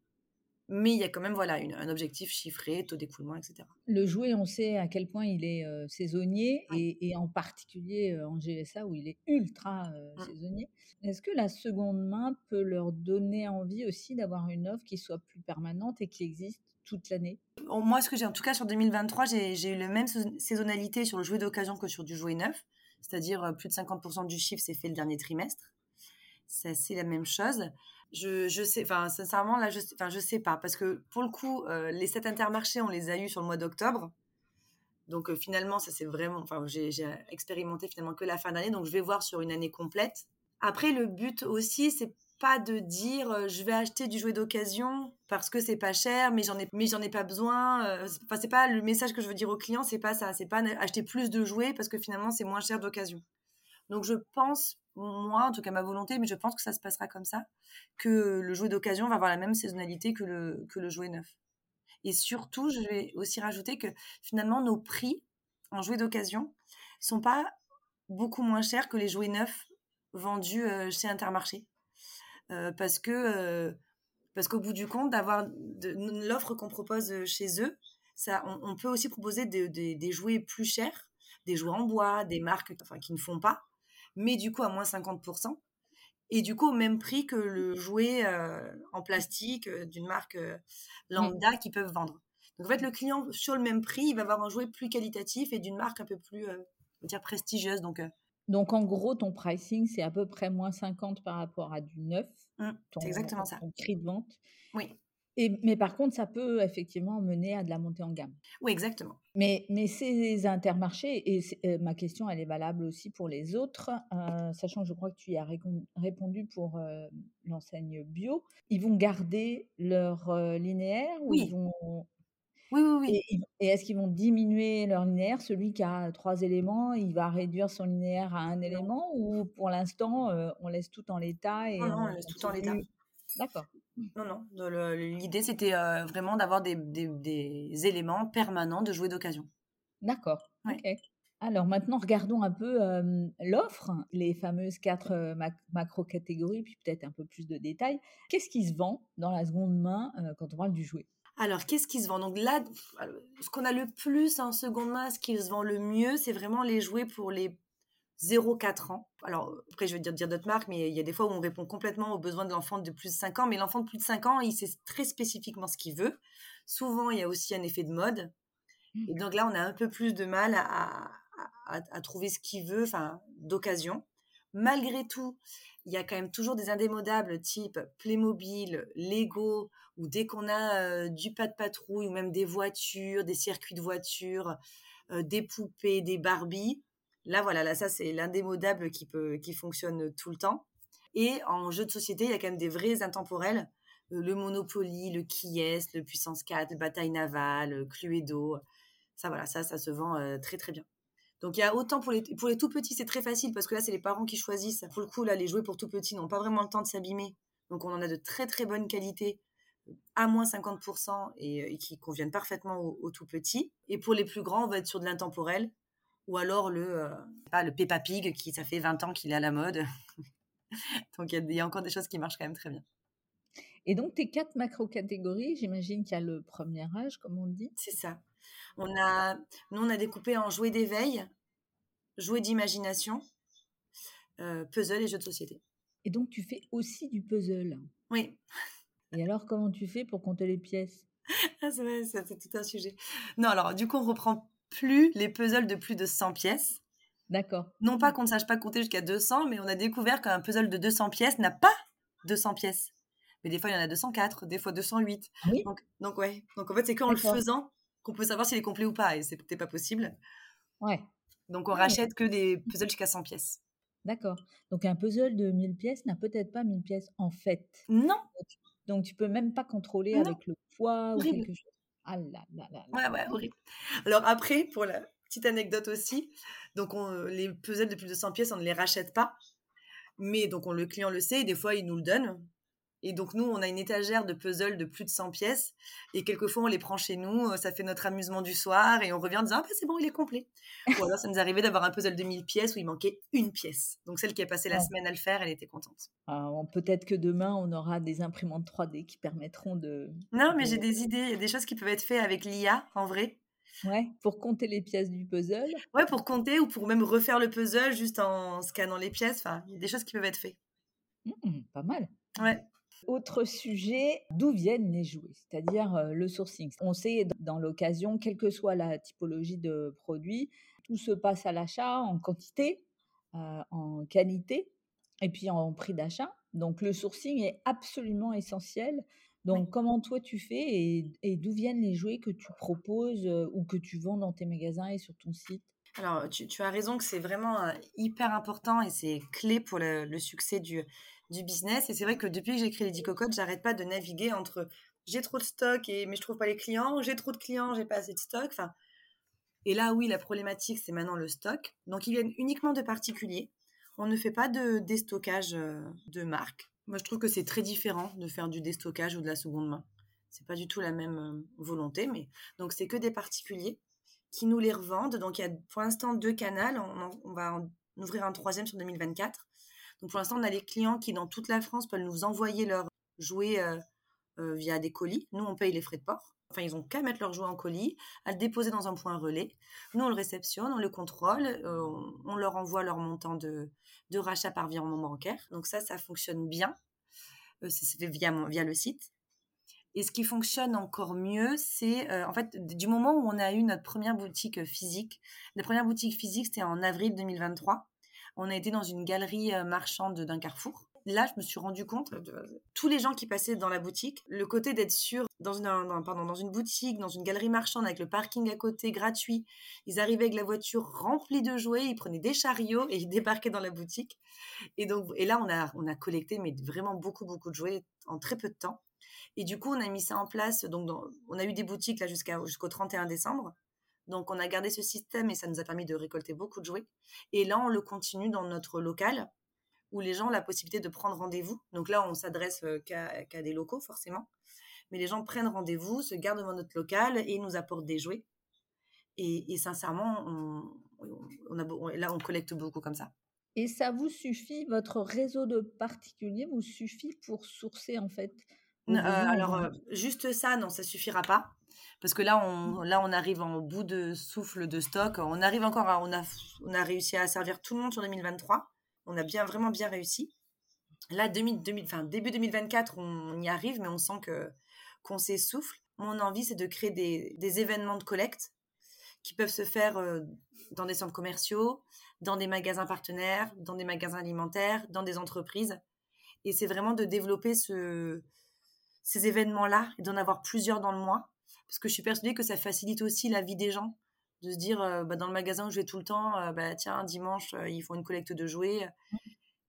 Mais il y a quand même voilà un objectif chiffré, taux d'écoulement, etc. Le jouet, on sait à quel point il est saisonnier et, en particulier en GSA où il est ultra mmh. saisonnier. Est-ce que la seconde main peut leur donner envie aussi d'avoir une offre qui soit plus permanente et qui existe toute l'année? Moi, ce que j'ai en tout cas sur 2023, j'ai eu la même saisonnalité sur le jouet d'occasion que sur du jouet neuf, c'est-à-dire plus de 50% du chiffre s'est fait le dernier trimestre. C'est la même chose. Je, je sais, enfin, sincèrement, là, je, enfin, je sais pas, parce que pour le coup, euh, les sept intermarchés, on les a eus sur le mois d'octobre. Donc, euh, finalement, ça c'est vraiment, enfin, j'ai expérimenté finalement que la fin d'année, donc je vais voir sur une année complète. Après, le but aussi, c'est pas de dire euh, je vais acheter du jouet d'occasion parce que c'est pas cher mais j'en ai ai pas besoin enfin c'est pas le message que je veux dire aux clients c'est pas ça c'est pas acheter plus de jouets parce que finalement c'est moins cher d'occasion donc je pense moi, en tout cas ma volonté, mais je pense que ça se passera comme ça, que le jouet d'occasion va avoir la même saisonnalité que le, que le jouet neuf. Et surtout, je vais aussi rajouter que finalement, nos prix en jouets d'occasion sont pas beaucoup moins chers que les jouets neufs vendus euh, chez Intermarché. Euh, parce que euh, parce qu'au bout du compte, d'avoir l'offre qu'on propose chez eux, ça, on, peut aussi proposer des jouets plus chers, des jouets en bois, des marques enfin, qui ne font pas, mais du coup à moins 50%. Et du coup au même prix que le jouet euh, en plastique euh, d'une marque euh, lambda qui peuvent vendre. Donc en fait, le client, sur le même prix, il va avoir un jouet plus qualitatif et d'une marque un peu plus dire prestigieuse. Donc, donc en gros, ton pricing, c'est à peu près moins 50 par rapport à du neuf. Mmh, c'est exactement ça. Ton prix de vente. Oui mais par contre, ça peut effectivement mener à de la montée en gamme. Oui, exactement. Mais, mais ces intermarchés, et euh, ma question, elle est valable aussi pour les autres, euh, sachant que je crois que tu y as répondu pour euh, l'enseigne bio, ils vont garder leur linéaire ou oui. ils vont... Oui, oui, oui. Et, et est-ce qu'ils vont diminuer leur linéaire? Celui qui a trois éléments, il va réduire son linéaire à un élément ou pour l'instant, on laisse tout en l'état et Non, non, on laisse tout en l'état. D'accord. Non, non. L'idée, c'était euh, vraiment d'avoir des, éléments permanents de jouets d'occasion. D'accord. Alors maintenant, regardons un peu l'offre, les fameuses quatre macro-catégories, puis peut-être un peu plus de détails. Qu'est-ce qui se vend dans la seconde main quand on parle du jouet? Alors, qu'est-ce qui se vend? Donc là, ce qu'on a le plus en seconde main, ce qui se vend le mieux, c'est vraiment les jouets pour les 0-4 ans. Alors, après, je vais dire, dire d'autres marques, mais il y a des fois où on répond complètement aux besoins de l'enfant de plus de 5 ans. Mais l'enfant de plus de 5 ans, il sait très spécifiquement ce qu'il veut. Souvent, il y a aussi un effet de mode. Et donc là, on a un peu plus de mal à, à, trouver ce qu'il veut, enfin, d'occasion. Malgré tout, il y a quand même toujours des indémodables type Playmobil, Lego, ou dès qu'on a euh, du pas de patrouille, ou même des voitures, des circuits de voitures, euh, des poupées, des Barbies, Là, voilà, là, ça, c'est l'indémodable qui, peut, qui fonctionne tout le temps. Et en jeu de société, il y a quand même des vrais intemporels. Euh, le Monopoly, le Qui le Puissance 4, le Bataille Navale, le Cluedo. Ça, voilà, ça, ça se vend euh, très, très bien. Donc, il y a autant pour les, pour les tout petits, c'est très facile parce que là, c'est les parents qui choisissent. Pour le coup, là, les jouets pour tout petits n'ont pas vraiment le temps de s'abîmer. Donc, on en a de très, très bonne qualité à moins 50% et, et, qui conviennent parfaitement aux, aux tout petits. Et pour les plus grands, on va être sur de l'intemporel ou alors le, euh, pas, le Peppa Pig, qui ça fait 20 ans qu'il est à la mode. donc il y, y, a encore des choses qui marchent quand même très bien. Et donc tes quatre macro-catégories, j'imagine qu'il y a le premier âge, comme on dit. C'est ça. On a, nous, on a découpé en jouets d'éveil, jouets d'imagination, euh, puzzle et jeux de société. Et donc tu fais aussi du puzzle. Oui. Et alors comment tu fais pour compter les pièces? Ah, c'est c'est tout un sujet. Non, alors du coup, on reprend plus les puzzles de plus de 100 pièces. D'accord. Non pas qu'on ne sache pas compter jusqu'à 200, mais on a découvert qu'un puzzle de 200 pièces n'a pas 200 pièces. Mais des fois, il y en a 204, des fois 208. Ah oui? Donc, donc, ouais. Donc, en fait, c'est qu'en le faisant qu'on peut savoir s'il est complet ou pas. Et c'est peut-être pas possible. Ouais. Donc, on rachète que des puzzles jusqu'à 100 pièces. D'accord. Donc, un puzzle de 1000 pièces n'a peut-être pas 1000 pièces en fait. Non. Donc, tu peux même pas contrôler avec le poids ou quelque chose. Ah. Ouais, ouais, horrible. Alors après, pour la petite anecdote aussi, donc on, les puzzles de plus de 100 pièces, on ne les rachète pas. Mais donc on, le client le sait, et des fois il nous le donne. Et donc, nous, on a une étagère de puzzle de plus de 100 pièces. Et quelquefois, on les prend chez nous. Ça fait notre amusement du soir. Et on revient en disant, ah, bah, c'est bon, il est complet. Ou alors, ça nous arrivait d'avoir un puzzle de 1000 pièces où il manquait une pièce. Donc, celle qui a passé la semaine à le faire, elle était contente. Ah, peut-être que demain, on aura des imprimantes 3D qui permettront de. Non, mais j'ai des idées. Il y a des choses qui peuvent être faites avec l'IA, en vrai. Ouais, pour compter les pièces du puzzle. Ouais, pour compter ou pour même refaire le puzzle juste en scannant les pièces. Enfin, il y a des choses qui peuvent être faites. Mmh, pas mal. Ouais. Autre sujet, d'où viennent les jouets, c'est-à-dire euh, le sourcing. On sait dans l'occasion, quelle que soit la typologie de produit, tout se passe à l'achat en quantité, euh, en qualité et puis en prix d'achat. Donc le sourcing est absolument essentiel. Donc comment toi tu fais et, d'où viennent les jouets que tu proposes euh, ou que tu vends dans tes magasins et sur ton site? Alors, tu, as raison que c'est vraiment hyper important et c'est clé pour le succès du, du business. Et c'est vrai que depuis que j'ai créé les Cocottes, j'arrête pas de naviguer entre j'ai trop de stock et mais je trouve pas les clients, j'ai trop de clients, j'ai pas assez de stock. Enfin, et là, oui, la problématique, c'est maintenant le stock. Donc, ils viennent uniquement de particuliers. On ne fait pas de déstockage euh, de marque. Moi, je trouve que c'est très différent de faire du déstockage ou de la seconde main. C'est pas du tout la même euh, volonté, mais donc c'est que des particuliers qui nous les revendent. Donc, il y a pour l'instant deux canaux. On, on va en ouvrir un troisième sur 2024. Donc pour l'instant, on a les clients qui, dans toute la France, peuvent nous envoyer leurs jouets euh, euh, via des colis. Nous, on paye les frais de port. Enfin, ils ont qu'à mettre leurs jouets en colis, à le déposer dans un point relais. Nous, on le réceptionne, on le contrôle, euh, on leur envoie leur montant de, de rachat par virement bancaire. Donc ça, ça fonctionne bien. c'est fait via, via le site. Et ce qui fonctionne encore mieux, c'est en fait du moment où on a eu notre première boutique physique. La première boutique physique, c'était en avril 2023 on a été dans une galerie euh, marchande d'un carrefour. Là, je me suis rendu compte de tous les gens qui passaient dans la boutique, le côté d'être sûr dans une, pardon, dans une boutique, dans une galerie marchande avec le parking à côté gratuit. Ils arrivaient avec la voiture remplie de jouets, ils prenaient des chariots et ils débarquaient dans la boutique. Et donc, et là, on a, on a collecté mais vraiment beaucoup, beaucoup de jouets en très peu de temps. Et du coup, on a mis ça en place. Donc, on a eu des boutiques là jusqu'à, jusqu'au 31 décembre. Donc on a gardé ce système et ça nous a permis de récolter beaucoup de jouets. Et là, on le continue dans notre local où les gens ont la possibilité de prendre rendez-vous. Donc là, on s'adresse euh, qu'à des locaux forcément. Mais les gens prennent rendez-vous, se gardent devant notre local et nous apportent des jouets. Et, sincèrement, on, a, là, on collecte beaucoup comme ça. Et ça vous suffit, votre réseau de particuliers vous suffit pour sourcer en fait euh, Alors, euh, juste ça, non, ça suffira pas parce que là on, là, on arrive en bout de souffle de stock. On arrive encore à, on a, on a réussi à servir tout le monde sur 2023. On a bien, vraiment bien réussi. Là, 2000, début 2024, on, y arrive, mais on sent que, qu'on s'essouffle. Mon envie, c'est de créer des, des, événements de collecte qui peuvent se faire euh, dans des centres commerciaux, dans des magasins partenaires, dans des magasins alimentaires, dans des entreprises. Et c'est vraiment de développer ce, ces événements-là et d'en avoir plusieurs dans le mois parce que je suis persuadée que ça facilite aussi la vie des gens de se dire euh, bah, dans le magasin où je vais tout le temps euh, bah, tiens dimanche euh, ils font une collecte de jouets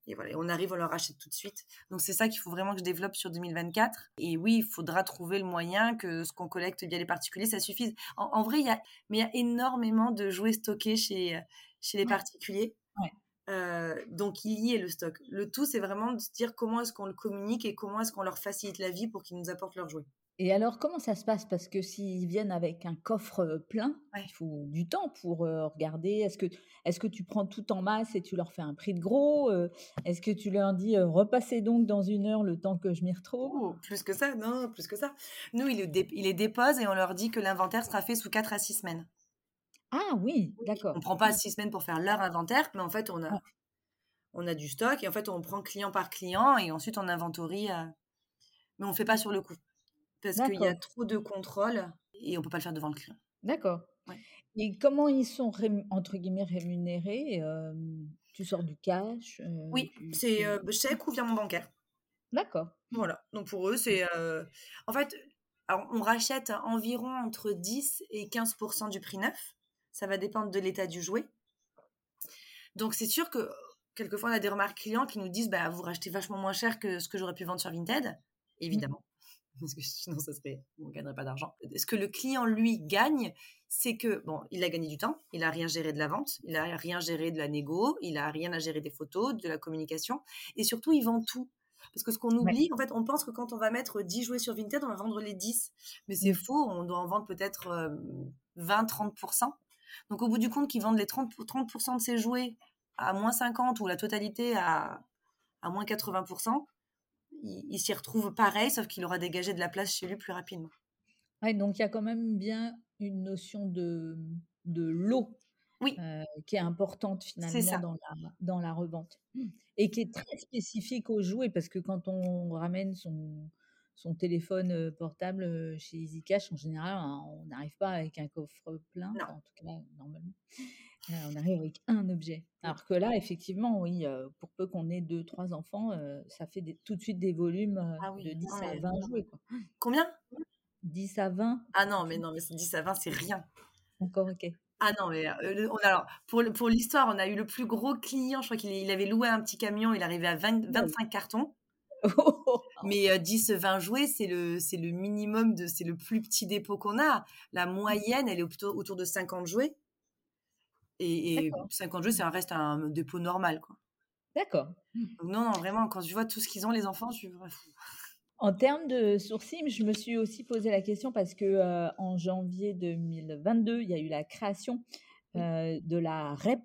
et voilà on arrive on leur achète tout de suite. Donc c'est ça qu'il faut vraiment que je développe sur 2024 et oui il faudra trouver le moyen que ce qu'on collecte via les particuliers ça suffise. En, vrai il y a mais il y a énormément de jouets stockés chez chez les particuliers. Donc il y est le stock. Le tout, c'est vraiment de se dire comment est-ce qu'on le communique et comment est-ce qu'on leur facilite la vie pour qu'ils nous apportent leurs jouets. Et alors, comment ça se passe? Parce que s'ils viennent avec un coffre plein, il faut du temps pour regarder. Est-ce que, est que tu prends tout en masse et tu leur fais un prix de gros Est-ce que tu leur dis repassez donc dans une heure le temps que je m'y retrouve? Oh, Plus que ça, non, plus que ça. Nous, ils, les déposent et on leur dit que l'inventaire sera fait sous 4 à 6 semaines. Ah oui, d'accord. On ne prend pas 6 semaines pour faire leur inventaire, mais en fait, on a, on a du stock et en fait, on prend client par client et ensuite on inventorie. mais on ne fait pas sur le coup parce qu'il y a trop de contrôle et on peut pas le faire devant le client. D'accord. Et comment ils sont entre guillemets rémunérés Tu sors du cash Oui, c'est chèque ou via mon bancaire. D'accord. Voilà. Donc pour eux, c'est en fait, on rachète environ entre 10 et 15% du prix neuf. Ça va dépendre de l'état du jouet. Donc c'est sûr que quelquefois on a des remarques clients qui nous disent bah vous rachetez vachement moins cher que ce que j'aurais pu vendre sur Vinted. Mmh. Évidemment parce que sinon ça serait, on gagnerait pas d'argent. Ce que le client lui gagne, c'est que bon, il a gagné du temps, il a rien géré de la vente, il a rien géré de la négo, il a rien à gérer des photos, de la communication, et surtout il vend tout. Parce que ce qu'on oublie, en fait, on pense que quand on va mettre 10 jouets sur Vinted, on va vendre les 10. Mais c'est faux, on doit en vendre peut-être 20-30%. Donc au bout du compte, qu'ils vendent les 30%, 30 de ces jouets à moins 50 ou la totalité à, à moins 80%, il, il s'y retrouve pareil, sauf qu'il aura dégagé de la place chez lui plus rapidement. Ouais, donc il y a quand même bien une notion de, de lot oui. euh, qui est importante finalement dans la, dans la revente et qui est très spécifique aux jouets parce que quand on ramène son, son téléphone euh, portable euh, chez EasyCash, en général, hein, on n'arrive pas avec un coffre plein, en tout cas normalement. On arrive avec un objet. Alors que là, effectivement, oui, pour peu qu'on ait deux, trois enfants, ça fait tout de suite des volumes ah de 10 à 20 jouets. Quoi. Combien? 10 à 20. Ah non, mais non, mais 10 à 20, c'est rien. Encore ok. Ah non, mais on alors, pour, pour l'histoire, on a eu le plus gros client, je crois qu'il il avait loué un petit camion, il arrivait à 20, 25 cartons. mais 10-20 jouets, c'est le, c'est le minimum, de, c'est le plus petit dépôt qu'on a. La moyenne, elle est plutôt autour de 50 jouets. Et, et 50 jouets, ça reste un dépôt normal. quoi. D'accord. Non, non, vraiment, quand je vois tout ce qu'ils ont, les enfants, je suis... En termes de sourcing, je me suis aussi posé la question parce que euh, en janvier 2022, il y a eu la création euh, de la REP,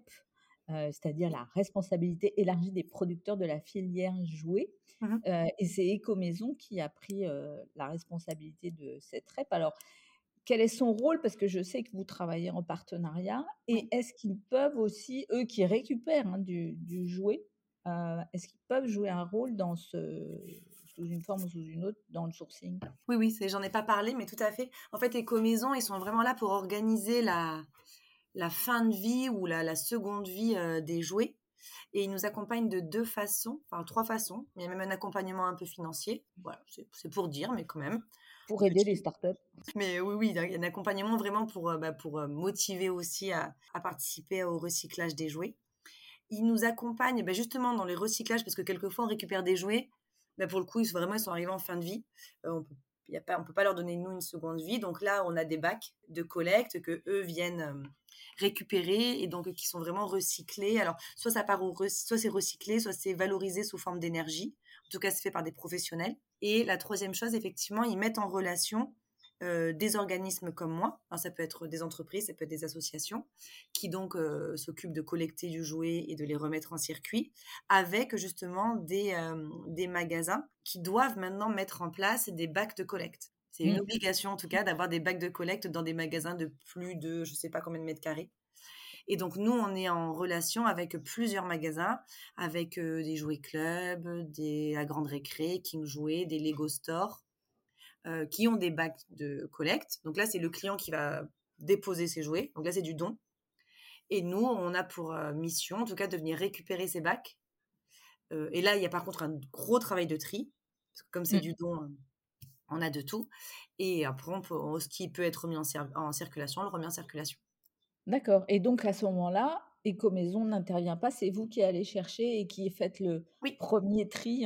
euh, c'est-à-dire la responsabilité élargie des producteurs de la filière jouet. Mmh et c'est Ecomaison qui a pris la responsabilité de cette REP. Alors, quel est son rôle Parce que je sais que vous travaillez en partenariat. Et est-ce qu'ils peuvent aussi, eux qui récupèrent hein, du, du, jouet, est-ce qu'ils peuvent jouer un rôle dans ce sous une forme ou sous une autre dans le sourcing? Oui, oui, j'en ai pas parlé, mais tout à fait. En fait, Ecomaison, ils sont vraiment là pour organiser la, la fin de vie ou la, la seconde vie euh, des jouets. Et ils nous accompagnent de deux façons, enfin trois façons. Il y a même un accompagnement un peu financier. Voilà, c'est pour dire, mais quand même. Pour aider les startups. Mais oui, oui, il y a un accompagnement vraiment pour, euh, bah, pour euh, motiver aussi à, à, participer au recyclage des jouets. Ils nous accompagnent bah, justement dans les recyclages parce que quelquefois on récupère des jouets bah, pour le coup, ils, vraiment, ils sont arrivés en fin de vie. Euh, on peut, y a pas, on peut pas leur donner, nous, une seconde vie. Donc là, on a des bacs de collecte que eux viennent récupérer et donc qui sont vraiment recyclés. Alors, soit ça part au, soit c'est recyclé, soit c'est valorisé sous forme d'énergie. En tout cas, c'est fait par des professionnels. Et la troisième chose, effectivement, ils mettent en relation euh, des organismes comme moi, ça peut être des entreprises, ça peut être des associations, qui donc euh, s'occupent de collecter du jouet et de les remettre en circuit, avec justement des, euh, des magasins qui doivent maintenant mettre en place des bacs de collecte. C'est une mmh. obligation en tout cas d'avoir des bacs de collecte dans des magasins de plus de je sais pas combien de mètres carrés. Et donc nous, on est en relation avec plusieurs magasins, avec des jouets clubs, des la grande récré, King Jouets, des Lego Store, euh, qui ont des bacs de collecte. Donc là, c'est le client qui va déposer ses jouets. Donc là, c'est du don. Et nous, on a pour euh, mission, en tout cas, de venir récupérer ces bacs. Euh, et là, il y a par contre un gros travail de tri. Parce que comme c'est mmh. du don, on a de tout. Et après, ce qui peut être remis en, circulation, on le remet en circulation. D'accord. Et donc, à ce moment-là, Ecomaison n'intervient pas, c'est vous qui allez chercher et qui faites le premier tri.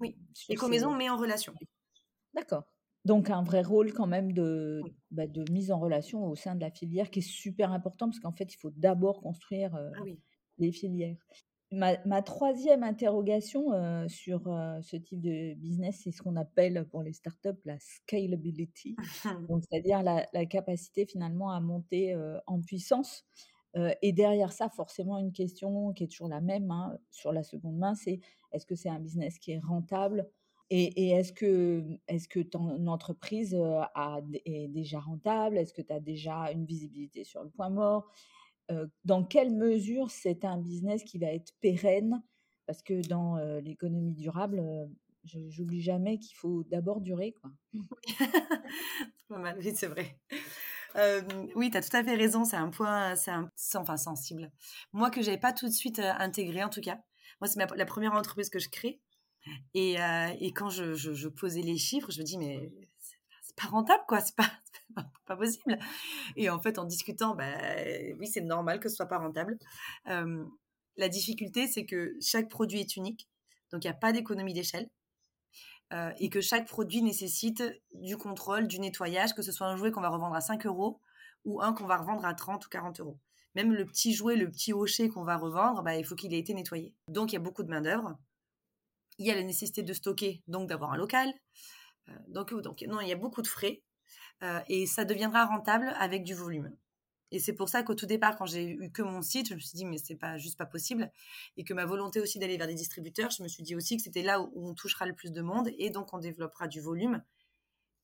oui, Ecomaison met en relation. D'accord. Donc un vrai rôle quand même de, bah, de mise en relation au sein de la filière qui est super important parce qu'en fait, il faut d'abord construire euh, ah les filières. Ma, troisième interrogation euh, sur euh, ce type de business, c'est ce qu'on appelle pour les startups la scalability, c'est-à-dire la, capacité finalement à monter en puissance. et derrière ça, forcément, une question qui est toujours la même hein, sur la seconde main, c'est est-ce que c'est un business qui est rentable? Et, est-ce que, est que ton entreprise a, est déjà rentable? Est-ce que tu as déjà une visibilité sur le point mort? Dans quelle mesure c'est un business qui va être pérenne? Parce que dans l'économie durable, j'oublie jamais qu'il faut d'abord durer. Quoi. Oui, c'est vrai. oui, tu as tout à fait raison. C'est un point c'est enfin, sensible. Moi, que j'avais pas tout de suite intégré, en tout cas. Moi, c'est la première entreprise que je crée. Et, euh, quand je, posais les chiffres, je me dis, mais c'est pas rentable, quoi, c'est pas, pas possible. Et en fait, en discutant, bah, oui, c'est normal que ce soit pas rentable. La difficulté, c'est que chaque produit est unique, donc il n'y a pas d'économie d'échelle. Et que chaque produit nécessite du contrôle, du nettoyage, que ce soit un jouet qu'on va revendre à 5 euros ou un qu'on va revendre à 30 ou 40 euros. Même le petit jouet, le petit hochet qu'on va revendre, bah, il faut qu'il ait été nettoyé. Donc il y a beaucoup de main-d'œuvre Il y a la nécessité de stocker, donc d'avoir un local. donc, non, il y a beaucoup de frais. Et ça deviendra rentable avec du volume. Et c'est pour ça qu'au tout départ, quand j'ai eu que mon site, je me suis dit, mais c'est pas juste pas possible. Et que ma volonté aussi d'aller vers des distributeurs, je me suis dit aussi que c'était là où on touchera le plus de monde et donc on développera du volume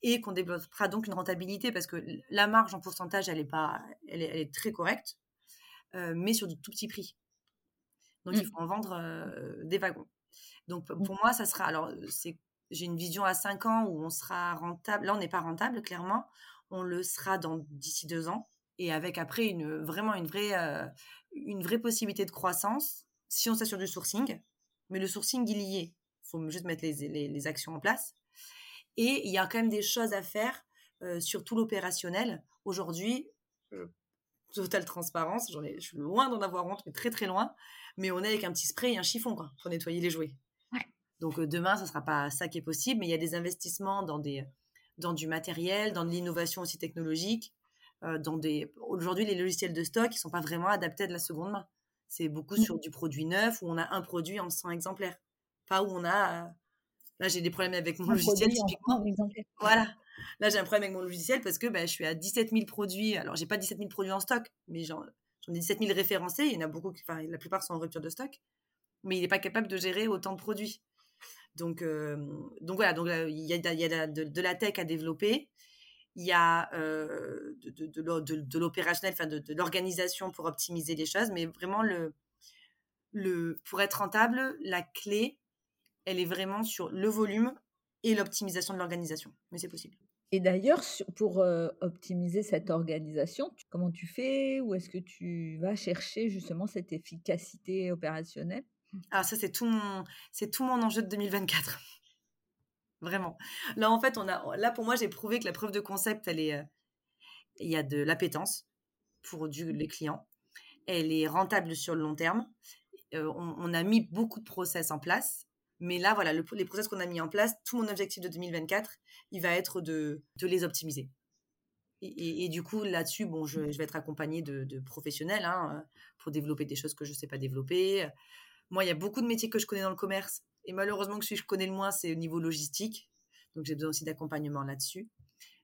et qu'on développera donc une rentabilité parce que la marge en pourcentage, elle est, pas, elle est, très correcte, euh, mais sur du tout petit prix. Donc il mmh. faut en vendre euh, des wagons. Donc pour moi, ça sera. Alors, c'est j'ai une vision à 5 ans où on sera rentable. Là, on n'est pas rentable, clairement. On le sera dans d'ici deux ans et avec après une, vraiment une vraie, euh, une vraie possibilité de croissance si on s'assure du sourcing. Mais le sourcing, il y est. Il faut juste mettre les, les, actions en place. Et il y a quand même des choses à faire euh, sur tout l'opérationnel. Aujourd'hui, totale transparence, je suis loin d'en avoir honte, mais très très loin. Mais on est avec un petit spray et un chiffon pour nettoyer les jouets. Donc euh, demain, ça ne sera pas ça qui est possible, mais il y a des investissements dans, des, dans du matériel, dans de l'innovation aussi technologique, euh, dans des. Aujourd'hui, les logiciels de stock, ils sont pas vraiment adaptés à de la seconde main. C'est beaucoup mmh. sur du produit neuf où on a un produit en 100 exemplaires. Pas où on a. Euh, là, j'ai des problèmes avec mon logiciel, typiquement. Voilà. Là, j'ai un problème avec mon logiciel parce que bah, je suis à 17 000 produits. Alors, j'ai pas 17 000 produits en stock, mais j'en ai 17 000 référencés. Il y en a beaucoup, enfin, la plupart sont en rupture de stock. Mais il n'est pas capable de gérer autant de produits. Donc, donc voilà, il y a, de, la tech à développer il y a de, l'opérationnel, de, l'organisation pour optimiser les choses, mais vraiment pour être rentable, la clé, elle est vraiment sur le volume et l'optimisation de l'organisation. Mais c'est possible. Et d'ailleurs, pour optimiser cette organisation, comment tu fais? Où est-ce que tu vas chercher justement cette efficacité opérationnelle? Alors ça, c'est tout mon, c'est tout mon enjeu de 2024. Vraiment. Là, en fait, on a, là, pour moi, j'ai prouvé que la preuve de concept, elle est, euh, il y a de l'appétence pour du, les clients. Elle est rentable sur le long terme. Euh, on, a mis beaucoup de process en place. Mais là, voilà, les process qu'on a mis en place, tout mon objectif de 2024, il va être de, de les optimiser. Et, du coup, là-dessus, bon, je, vais être accompagnée de, professionnels hein, pour développer des choses que je ne sais pas développer. Moi, il y a beaucoup de métiers que je connais dans le commerce et malheureusement, que celui que je connais le moins, c'est au niveau logistique. Donc, j'ai besoin aussi d'accompagnement là-dessus.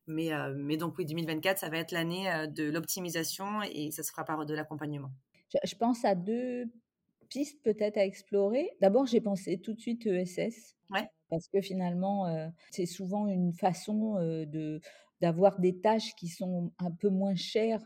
Mais, euh, mais donc, oui, 2024, ça va être l'année euh, de l'optimisation et ça se fera par de l'accompagnement. Je, pense à deux pistes peut-être à explorer. D'abord, j'ai pensé tout de suite ESS. Ouais. Parce que finalement, euh, c'est souvent une façon de d'avoir des tâches qui sont un peu moins chères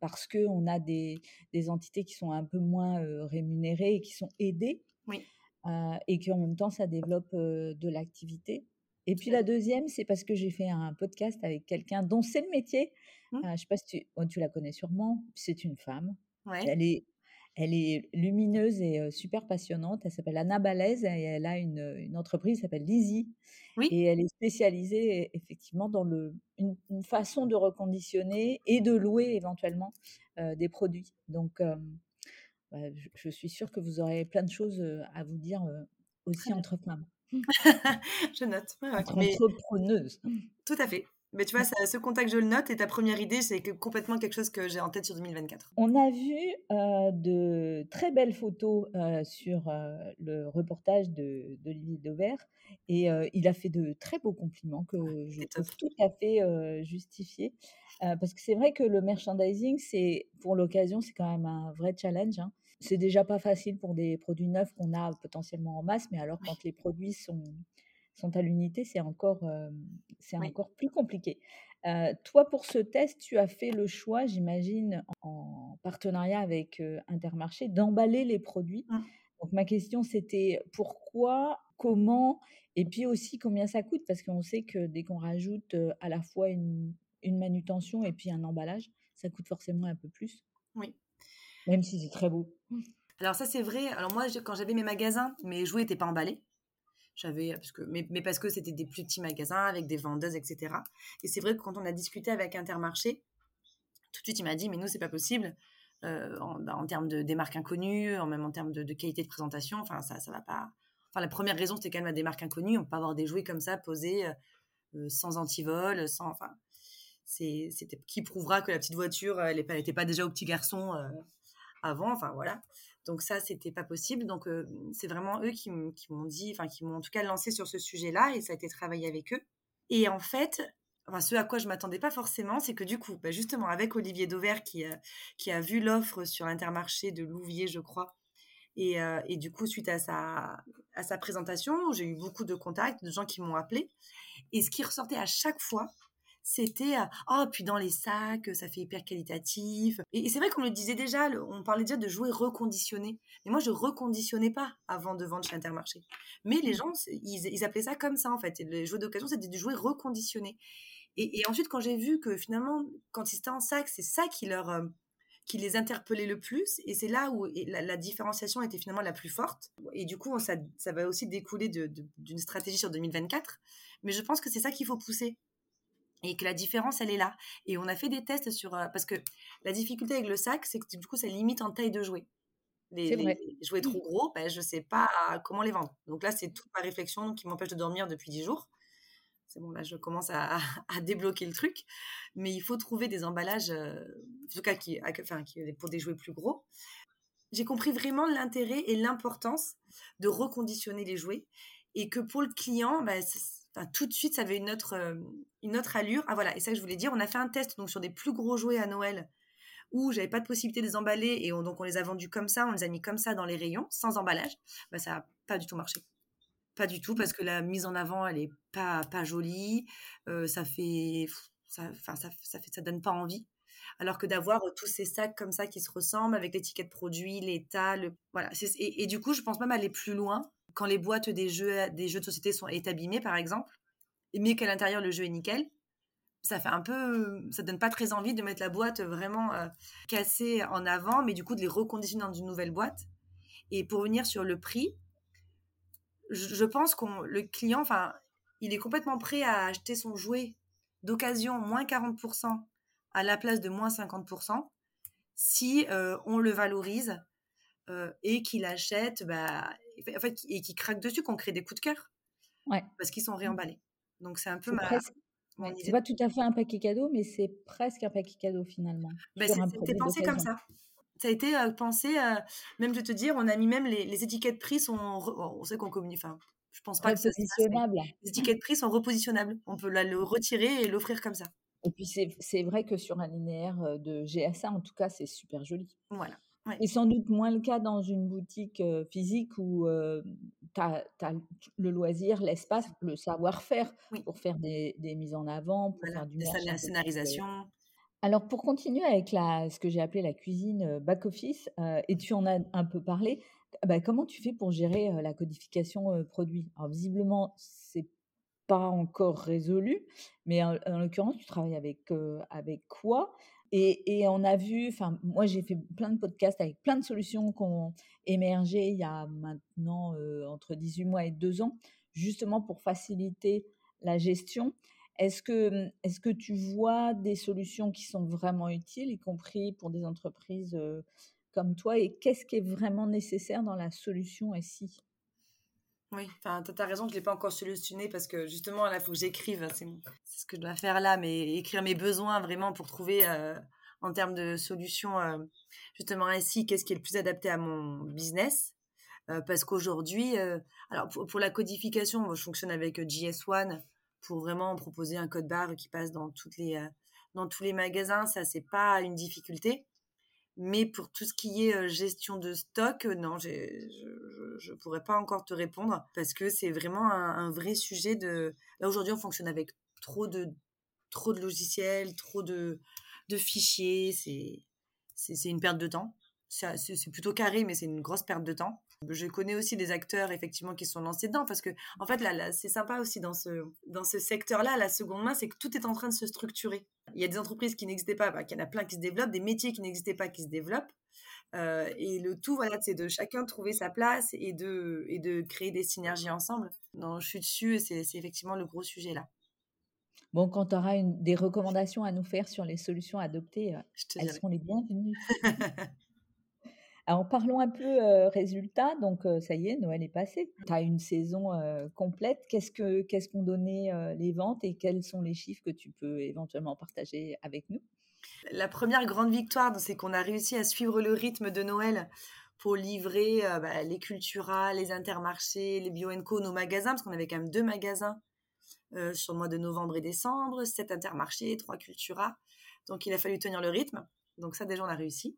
parce qu'on a des, des, entités qui sont un peu moins rémunérées et qui sont aidées. Oui. Euh, et qu'en même temps, ça développe euh, de l'activité. Et puis la deuxième, c'est parce que j'ai fait un podcast avec quelqu'un dont c'est le métier. Mmh. Euh, je ne sais pas si tu, oh, tu, la connais sûrement. C'est une femme. Elle, est, elle est lumineuse et super passionnante. Elle s'appelle Anna Balaise et elle a une, une entreprise qui s'appelle Lizzie. Oui. Et elle est spécialisée effectivement dans le, une, façon de reconditionner et de louer éventuellement des produits. Donc, bah, je, suis sûre que vous aurez plein de choses à vous dire aussi entre femmes. je note. entrepreneuse. Tout à fait. Mais tu vois, ce contact, je le note. Et ta première idée, c'est complètement quelque chose que j'ai en tête sur 2024. On a vu de très belles photos sur le reportage d'Olivier Dauvert. Et il a fait de très beaux compliments que je trouve tout à fait justifiés. parce que c'est vrai que le merchandising, c'est pour l'occasion, c'est quand même un vrai challenge. Hein. C'est déjà pas facile pour des produits neufs qu'on a potentiellement en masse, mais alors quand les produits sont, sont à l'unité, c'est encore, c'est encore plus compliqué. toi, pour ce test, tu as fait le choix, j'imagine, en partenariat avec Intermarché, d'emballer les produits. Mmh. Donc ma question, c'était pourquoi, comment, et puis aussi combien ça coûte, parce qu'on sait que dès qu'on rajoute à la fois une, une manutention et puis un emballage, ça coûte forcément un peu plus. Oui. Même si c'est très beau. Alors ça c'est vrai. Alors moi quand j'avais mes magasins, mes jouets n'étaient pas emballés. J'avais parce que mais, mais parce que c'était des plus petits magasins avec des vendeuses etc. Et c'est vrai que quand on a discuté avec Intermarché, tout de suite il m'a dit mais nous c'est pas possible. Euh, en, bah, en, termes de des marques inconnues, en même en termes de, qualité de présentation, enfin ça ça va pas. Enfin la première raison c'était quand même des marques inconnues, on peut pas avoir des jouets comme ça posés euh, sans antivol, sans enfin c'est c'était qui prouvera que la petite voiture elle n'était pas, pas déjà au petit garçon euh, avant, enfin voilà. Donc ça, c'était pas possible. Donc c'est vraiment eux qui, m'ont dit, enfin qui m'ont en tout cas lancé sur ce sujet-là et ça a été travaillé avec eux. Et en fait, enfin, ce à quoi je m'attendais pas forcément, c'est que du coup, bah, justement avec Olivier Dauvert qui, qui a vu l'offre sur l'intermarché de Louvier, je crois, et, et, du coup, suite à sa, à sa présentation, j'ai eu beaucoup de contacts, de gens qui m'ont appelé. Et ce qui ressortait à chaque fois, c'était oh puis dans les sacs ça fait hyper qualitatif et, c'est vrai qu'on le disait déjà on parlait déjà de jouer reconditionné mais moi je reconditionnais pas avant de vendre chez Intermarché. Mais les mmh. gens ils, appelaient ça comme ça en fait. Les jouets d'occasion c'était du jouet reconditionné. Et, ensuite quand j'ai vu que finalement quand ils étaient en sac c'est ça qui leur qui les interpellait le plus. Et c'est là où la, différenciation était finalement la plus forte. Et du coup ça, ça va aussi découler d'une stratégie sur 2024 mais je pense que c'est ça qu'il faut pousser et que la différence elle est là. Et on a fait des tests sur euh, parce que la difficulté avec le sac c'est que du coup ça limite en taille de jouets les, jouets trop gros ben, je sais pas comment les vendre. Donc là c'est toute ma réflexion qui m'empêche de dormir depuis 10 jours. C'est bon là je commence à, débloquer le truc. Mais il faut trouver des emballages euh, en tout cas qui, enfin, qui pour des jouets plus gros. J'ai compris vraiment l'intérêt et l'importance de reconditionner les jouets et que pour le client ben, tout de suite, ça avait une autre, euh, une autre allure. Ah voilà, et ça que je voulais dire, on a fait un test donc sur des plus gros jouets à Noël où j'avais pas de possibilité de les emballer et donc on les a vendus comme ça, on les a mis comme ça dans les rayons, sans emballage. Bah, ça n'a pas du tout marché. Pas du tout, parce que la mise en avant, elle est pas, pas jolie, euh, ça fait, ça, ça, ça, fait, ça donne pas envie. Alors que d'avoir tous ces sacs comme ça qui se ressemblent avec l'étiquette produit, l'état, le... voilà. Et, du coup, je pense même aller plus loin quand les boîtes des jeux, des jeux de société sont abîmées, par exemple, mais qu'à l'intérieur le jeu est nickel, ça fait un peu, ça donne pas très envie de mettre la boîte vraiment euh, cassée en avant, mais du coup de les reconditionner dans une nouvelle boîte. Et pour venir sur le prix, je, pense qu'on le client, enfin, il est complètement prêt à acheter son jouet d'occasion moins 40% à la place de moins 50% si euh, on le valorise euh, et qu'il achète bah, en fait, et qui craquent dessus, qu'on crée des coups de cœur. Ouais. Parce qu'ils sont mmh. réemballés. Donc c'est un peu ma. Presque... C'est pas tout à fait un paquet cadeau, mais c'est presque un paquet cadeau finalement. Bah, C'était pensé comme ça. Ça a été euh, pensé, euh, même de te dire, on a mis même les, les étiquettes prix sont. On sait qu'on communique. Enfin, je pense pas que ça, Les étiquettes prix sont repositionnables. On peut la, le retirer et l'offrir comme ça. Et puis c'est vrai que sur un linéaire euh, de GSA, en tout cas, c'est super joli. Voilà. Et sans doute moins le cas dans une boutique physique où tu as, le loisir, l'espace, le savoir-faire pour faire des, mises en avant, pour faire du la scénarisation. Alors pour continuer avec la, ce que j'ai appelé la cuisine back-office, et tu en as un peu parlé, bah, comment tu fais pour gérer la codification produit? Alors visiblement, c'est pas encore résolu, mais en, l'occurrence, tu travailles avec, avec quoi? Et, on a vu, enfin, moi j'ai fait plein de podcasts avec plein de solutions qui ont émergé il y a maintenant euh, entre 18 mois et 2 ans, justement pour faciliter la gestion. Est-ce que, est que tu vois des solutions qui sont vraiment utiles, y compris pour des entreprises euh, comme toi? Et qu'est-ce qui est vraiment nécessaire dans la solution SI oui, enfin, tu as raison, je l'ai pas encore solutionné parce que justement, là, il faut que j'écrive. C'est ce que je dois faire là, mais écrire mes besoins vraiment pour trouver, euh, en termes de solutions, euh, justement, ainsi, qu'est-ce qui est le plus adapté à mon business. Euh, parce qu'aujourd'hui, alors pour, la codification, je fonctionne avec JS1 pour vraiment proposer un code barre qui passe dans, dans tous les magasins. Ça, c'est pas une difficulté. Mais pour tout ce qui est gestion de stock, non, je ne pourrais pas encore te répondre parce que c'est vraiment un, vrai sujet de. Là aujourd'hui, on fonctionne avec trop de trop de logiciels, trop de, de fichiers. C'est c'est une perte de temps. C'est plutôt carré, mais c'est une grosse perte de temps. Je connais aussi des acteurs effectivement qui sont lancés dedans parce que en fait là, c'est sympa aussi dans ce dans ce secteur-là, la seconde main, c'est que tout est en train de se structurer. Il y a des entreprises qui n'existaient pas, bah, il y en a plein qui se développent, des métiers qui n'existaient pas qui se développent. Euh, et le tout, voilà, c'est de chacun trouver sa place et de, et de créer des synergies ensemble. Non, je suis dessus et c'est effectivement le gros sujet là. Bon, quand tu auras une, des recommandations à nous faire sur les solutions adoptées, elles seront les bienvenues. Alors parlons un peu résultats. Donc ça y est, Noël est passé. Tu as une saison complète. Qu'est-ce que qu'est-ce qu'ont donné les ventes et quels sont les chiffres que tu peux éventuellement partager avec nous? La première grande victoire, c'est qu'on a réussi à suivre le rythme de Noël pour livrer bah, les Cultura, les Intermarchés, les Bio Co, nos magasins, parce qu'on avait quand même deux magasins sur le mois de novembre et décembre, sept Intermarchés, trois Cultura. Donc il a fallu tenir le rythme. Donc ça déjà on a réussi.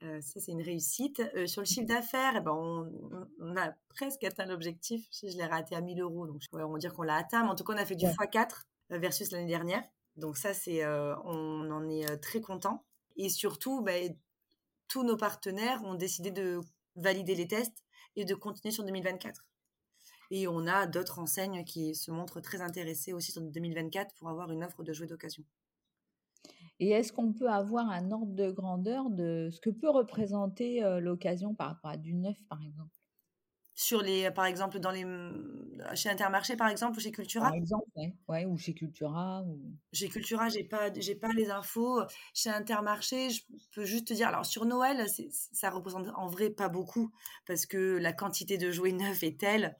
Ça c'est une réussite. sur le chiffre d'affaires, eh ben, on, a presque atteint l'objectif. Je, l'ai raté à 1000 euros, donc on va dire qu'on l'a atteint. Mais en tout cas on a fait du x4 versus l'année dernière. Donc ça c'est, on en est très content. Et surtout, bah, tous nos partenaires ont décidé de valider les tests et de continuer sur 2024. Et on a d'autres enseignes qui se montrent très intéressées aussi sur 2024 pour avoir une offre de jouets d'occasion. Et est-ce qu'on peut avoir un ordre de grandeur de ce que peut représenter l'occasion par rapport à du neuf, par exemple? Sur les, par exemple, dans les, chez Intermarché, par exemple, ou chez Cultura? Par exemple, ouais. ou chez Cultura. Ou... Chez Cultura, j'ai pas, j'ai pas les infos. Chez Intermarché, je peux juste te dire. Alors sur Noël, ça représente en vrai pas beaucoup parce que la quantité de jouets neufs est telle.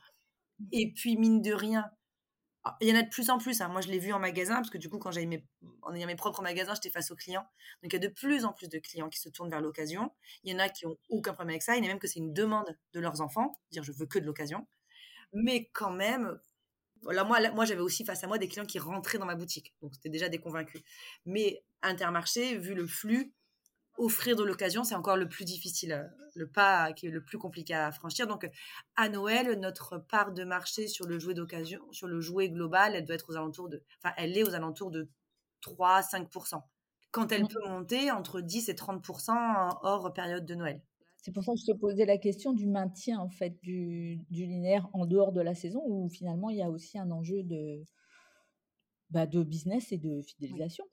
Et puis mine de rien, il y en a de plus en plus. Hein. Moi, je l'ai vu en magasin, parce que du coup, quand j'avais mes, en ayant mes propres magasins, j'étais face aux clients. Donc, il y a de plus en plus de clients qui se tournent vers l'occasion. Il y en a qui ont aucun problème avec ça. Il y en a même que c'est une demande de leurs enfants, dire je veux que de l'occasion. Mais quand même, voilà, moi, moi j'avais aussi face à moi des clients qui rentraient dans ma boutique. Donc, c'était déjà des convaincus. Mais Intermarché, vu le flux, offrir de l'occasion, c'est encore le plus difficile, euh, le pas qui est le plus compliqué à franchir. Donc, à Noël, notre part de marché sur le jouet d'occasion, sur le jouet global, elle doit être aux alentours de, enfin, elle est aux alentours de 3-5%. Quand elle mmh. peut monter entre 10 et 30% hors période de Noël. C'est pour ça que je te posais la question du maintien en fait du, linéaire en dehors de la saison, où finalement il y a aussi un enjeu de, bah, de business et de fidélisation.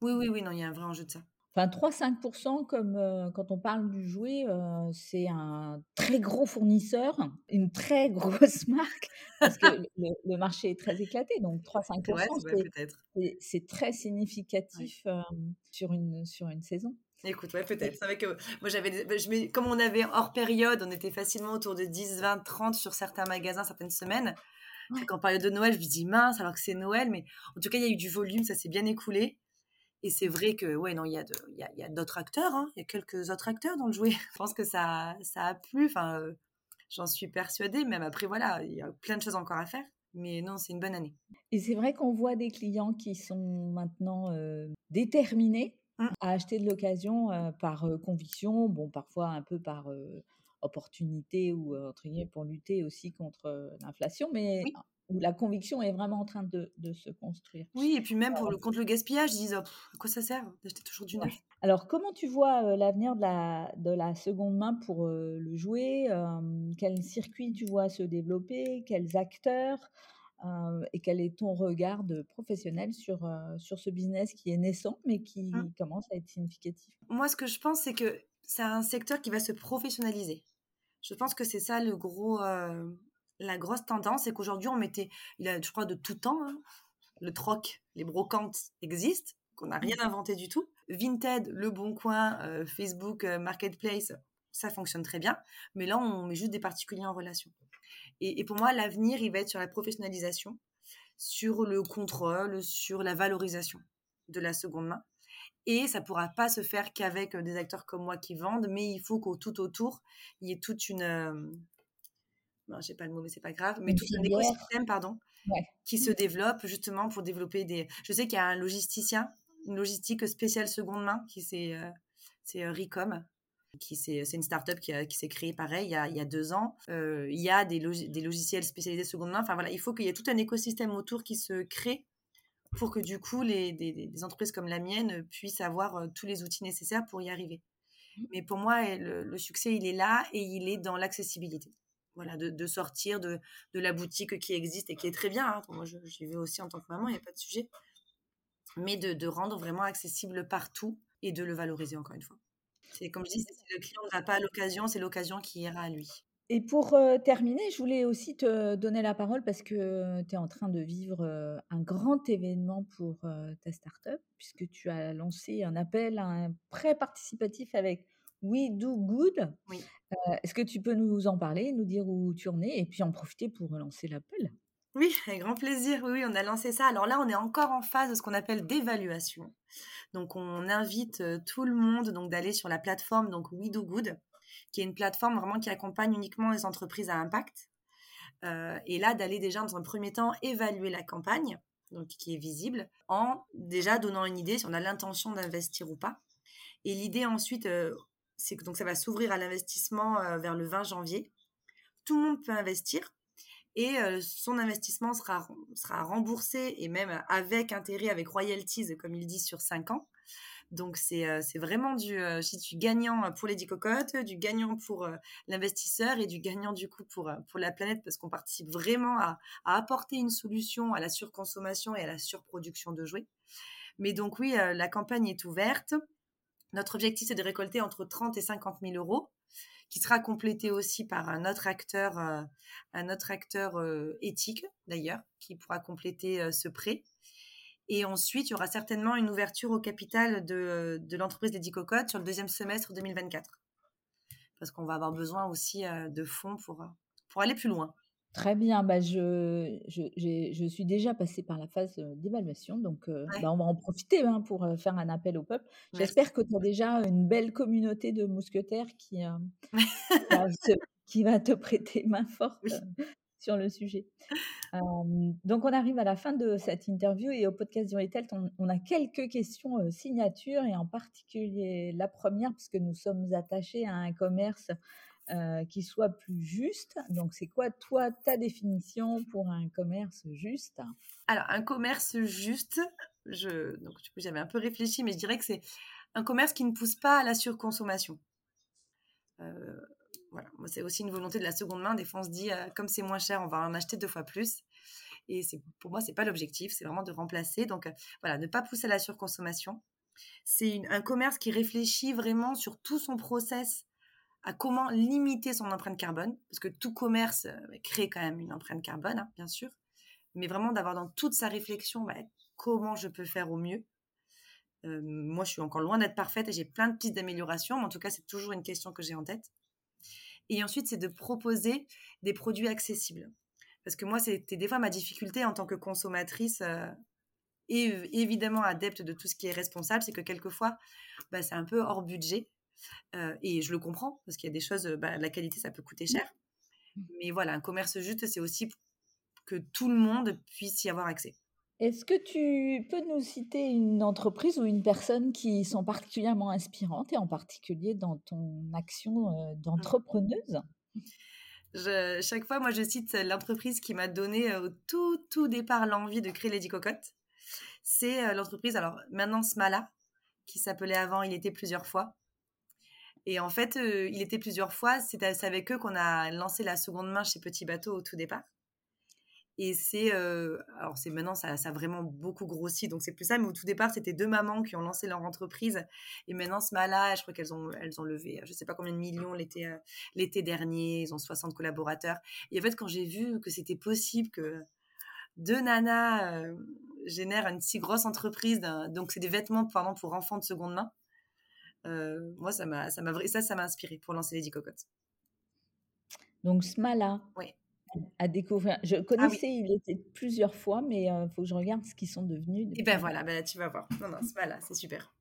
Oui, oui, oui, non, il y a un vrai enjeu de ça. Enfin, 3-5%, comme euh, quand on parle du jouet, euh, c'est un très gros fournisseur, une très grosse marque, parce que le, marché est très éclaté. Donc, 3-5%, c'est très significatif euh, sur, une, sur une saison. Écoute, ouais, peut-être. C'est vrai que moi, j'avais, je comme on avait hors période, on était facilement autour de 10, 20, 30 sur certains magasins, certaines semaines. Ouais. En période de Noël, je me dis mince, alors que c'est Noël, mais en tout cas, il y a eu du volume, ça s'est bien écoulé. Et c'est vrai que, ouais, non, il y a, il y a, d'autres acteurs, hein. il y a quelques autres acteurs dans le jouet. Je pense que ça, ça a plu, enfin, euh, j'en suis persuadée, même après, voilà, il y a plein de choses encore à faire. Mais non, c'est une bonne année. Et c'est vrai qu'on voit des clients qui sont maintenant euh, déterminés mmh. à acheter de l'occasion euh, par conviction, bon, parfois un peu par opportunité ou entre guillemets pour lutter aussi contre l'inflation, mais où la conviction est vraiment en train de, de se construire. Oui, et puis même pour le, contre le gaspillage, ils disent oh, à quoi ça sert d'acheter toujours du neuf? Alors, comment tu vois l'avenir de la, de la seconde main pour le jouer Quel circuit tu vois se développer Quels acteurs et quel est ton regard de professionnel sur, sur ce business qui est naissant mais qui mmh. commence à être significatif? Moi, ce que je pense, c'est que c'est un secteur qui va se professionnaliser. Je pense que c'est ça le gros, la grosse tendance, c'est qu'aujourd'hui, on mettait, il a, je crois, de tout temps, hein, le troc, les brocantes existent, qu'on n'a rien inventé du tout. Vinted, Le Bon Coin, euh, Facebook, euh, Marketplace, ça fonctionne très bien. Mais là, on met juste des particuliers en relation. Et, pour moi, l'avenir, il va être sur la professionnalisation, sur le contrôle, sur la valorisation de la seconde main. Et ça ne pourra pas se faire qu'avec euh, des acteurs comme moi qui vendent, mais il faut qu'au tout autour, il y ait toute une, non, j'ai pas le mot, mais c'est pas grave, mais tout un écosystème, pardon, qui se développe justement pour développer des. Je sais qu'il y a un logisticien, une logistique spéciale seconde main, qui c'est euh, c'est euh, Ricom, qui c'est une start-up qui, qui s'est créée pareil il y a, il y a deux ans. Euh, il y a des, des logiciels spécialisés seconde main. Enfin voilà, il faut qu'il y ait tout un écosystème autour qui se crée pour que du coup les, des, des entreprises comme la mienne puissent avoir tous les outils nécessaires pour y arriver. Mmh. Mais pour moi, le, le succès, il est là et il est dans l'accessibilité voilà, de, sortir de, la boutique qui existe et qui est très bien. Hein. Moi, j'y vais aussi en tant que maman, il n'y a pas de sujet. Mais de, rendre vraiment accessible partout et de le valoriser encore une fois. C'est comme je dis, si le client ne va pas l'occasion, c'est l'occasion qui ira à lui. Et pour euh, terminer, je voulais aussi te donner la parole parce que tu es en train de vivre euh, un grand événement pour euh, ta startup, puisque tu as lancé un appel à un prêt participatif avec We Do Good. Oui. Est-ce que tu peux nous en parler, nous dire où tu en es et puis en profiter pour relancer l'appel? Oui, avec grand plaisir. Oui, on a lancé ça. Alors là, on est encore en phase de ce qu'on appelle d'évaluation. Donc, on invite tout le monde donc d'aller sur la plateforme donc We Do Good qui est une plateforme vraiment qui accompagne uniquement les entreprises à impact. Euh, et là, d'aller déjà dans un premier temps évaluer la campagne, donc qui est visible, en déjà donnant une idée si on a l'intention d'investir ou pas. Et l'idée ensuite, euh, c'est que donc ça va s'ouvrir à l'investissement euh, vers le 20 janvier. Tout le monde peut investir et son investissement sera, sera remboursé et même avec intérêt, avec royalties, comme ils disent, sur 5 ans. Donc c'est vraiment du, du gagnant pour les 10 cocottes, du gagnant pour l'investisseur et du gagnant du coup pour, pour la planète parce qu'on participe vraiment à, apporter une solution à la surconsommation et à la surproduction de jouets. Mais donc oui, la campagne est ouverte. Notre objectif c'est de récolter entre 30 et 50 000 euros qui sera complété aussi par un autre acteur, un autre acteur éthique d'ailleurs, qui pourra compléter ce prêt. Et ensuite, il y aura certainement une ouverture au capital de, l'entreprise des 10 cocottes sur le deuxième semestre 2024. Parce qu'on va avoir besoin aussi euh, de fonds pour, euh, pour aller plus loin. Très bien, bah je, je, je, suis déjà passée par la phase euh, d'évaluation, donc bah on va en profiter hein, pour faire un appel au peuple. J'espère que tu as déjà une belle communauté de mousquetaires qui, qui va te prêter main forte sur le sujet. donc, on arrive à la fin de cette interview et au podcast du Retail, on, a quelques questions signatures et en particulier la première, puisque nous sommes attachés à un commerce qui soit plus juste. Donc, c'est quoi, toi, ta définition pour un commerce juste? Alors, un commerce juste, je, donc, j'avais un peu réfléchi, mais je dirais que c'est un commerce qui ne pousse pas à la surconsommation. Euh, voilà, c'est aussi une volonté de la seconde main. Des fois, on se dit, euh, comme c'est moins cher, on va en acheter deux fois plus. Et c'est, pour moi, c'est pas l'objectif, c'est vraiment de remplacer. Donc, euh, voilà, ne pas pousser à la surconsommation. C'est un commerce qui réfléchit vraiment sur tout son process à comment limiter son empreinte carbone, parce que tout commerce euh, crée quand même une empreinte carbone, hein, bien sûr, mais vraiment d'avoir dans toute sa réflexion bah, comment je peux faire au mieux. moi, je suis encore loin d'être parfaite et j'ai plein de pistes d'amélioration, mais en tout cas, c'est toujours une question que j'ai en tête. Et ensuite, c'est de proposer des produits accessibles. Parce que moi, c'était des fois ma difficulté en tant que consommatrice euh, et évidemment adepte de tout ce qui est responsable, c'est que quelquefois, bah, c'est un peu hors budget. Euh, et je le comprends, parce qu'il y a des choses, bah, la qualité, ça peut coûter cher. Mmh. Mais voilà, un commerce juste, c'est aussi que tout le monde puisse y avoir accès. Est-ce que tu peux nous citer une entreprise ou une personne qui sont particulièrement inspirantes et en particulier dans ton action euh, d'entrepreneuse? Chaque fois, moi, je cite l'entreprise qui m'a donné euh, au tout, tout départ l'envie de créer Lady Cocotte. C'est euh, l'entreprise, alors maintenant Smala, qui s'appelait avant Il était plusieurs fois. Et en fait, il était plusieurs fois. C'est avec eux qu'on a lancé la seconde main chez Petit Bateau au tout départ. Et c'est, euh, alors c'est maintenant, ça, a vraiment beaucoup grossi, donc c'est plus ça. Mais au tout départ, c'était deux mamans qui ont lancé leur entreprise. Et maintenant, ce mal je crois qu'elles ont, elles ont levé, je sais pas combien de millions l'été, euh, l'été dernier. Ils ont 60 collaborateurs. Et en fait, quand j'ai vu que c'était possible que deux nanas euh, génèrent une si grosse entreprise, donc c'est des vêtements pardon, pour enfants de seconde main. Moi, ça m'a, ça m'a, ça, ça m'a inspiré pour lancer les 10 cocottes. Donc Smala. Oui à découvrir. Je ah connaissais, il était plusieurs fois, mais il faut que je regarde ce qu'ils sont devenus. Et ben voilà, ben tu vas voir. Non, non, voilà, c'est super.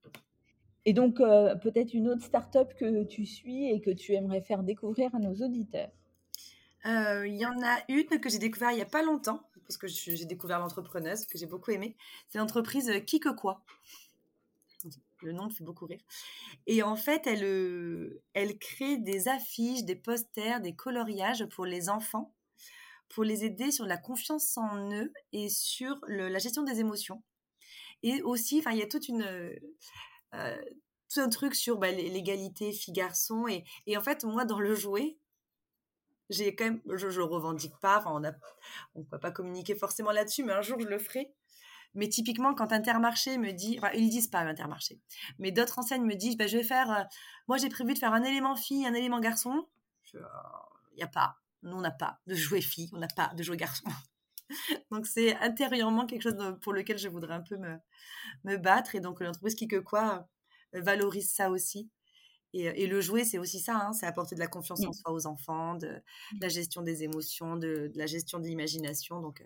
Et donc, peut-être une autre start-up que tu suis et que tu aimerais faire découvrir à nos auditeurs? Il y en a une que j'ai découvert il n'y a pas longtemps, parce que j'ai découvert l'entrepreneuse, que j'ai beaucoup aimé. C'est l'entreprise Qui que quoi. Le nom me fait beaucoup rire. Et en fait, elle, elle crée des affiches, des posters, des coloriages pour les enfants pour les aider sur la confiance en eux et sur la gestion des émotions. Et aussi, il y a toute une euh, tout un truc sur bah, l'égalité filles-garçons et, et, en fait, moi, dans le jouet, j'ai quand même, je, je revendique pas, on on peut pas communiquer forcément là-dessus, mais un jour je le ferai. Mais typiquement, quand Intermarché me dit, enfin, ils disent pas Intermarché, mais d'autres enseignes me disent, bah, je vais faire, euh, moi j'ai prévu de faire un élément fille, un élément garçon. Il n'y a pas. Nous, on n'a pas de jouets filles, on n'a pas de jouets garçons. donc, c'est intérieurement quelque chose pour lequel je voudrais un peu me, me battre. Et donc, l'entreprise qui que quoi euh, valorise ça aussi. Et, et le jouet, c'est aussi ça, hein, c'est apporter de la confiance en soi aux enfants, de, la gestion des émotions, de, la gestion de l'imagination. Donc, euh,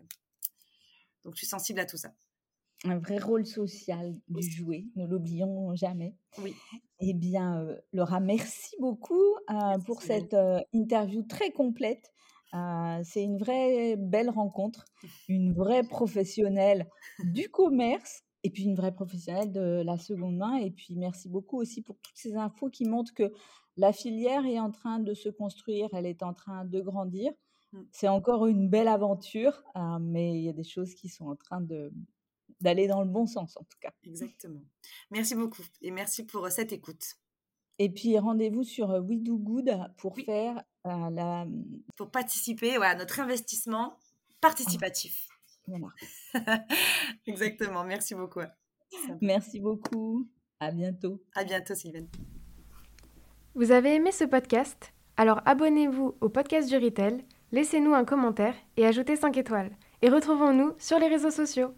donc, je suis sensible à tout ça. Un vrai rôle social du jouet, ne l'oublions jamais. Oui. Eh bien, Laura, merci beaucoup pour cette interview très complète. c'est une vraie belle rencontre, une vraie professionnelle du commerce et puis une vraie professionnelle de la seconde main. Et puis merci beaucoup aussi pour toutes ces infos qui montrent que la filière est en train de se construire, elle est en train de grandir. Mmh. C'est encore une belle aventure, mais il y a des choses qui sont en train de, d'aller dans le bon sens en tout cas. Exactement. Merci beaucoup et merci pour euh, cette écoute. Et puis rendez-vous sur euh, We Do Good pour faire euh, la... Pour participer à notre investissement participatif. Voilà. Exactement. Merci beaucoup. Merci beaucoup. À bientôt. À bientôt, Sylvain. Vous avez aimé ce podcast? Alors abonnez-vous au podcast du Retail, laissez-nous un commentaire et ajoutez 5 étoiles. Et retrouvons-nous sur les réseaux sociaux.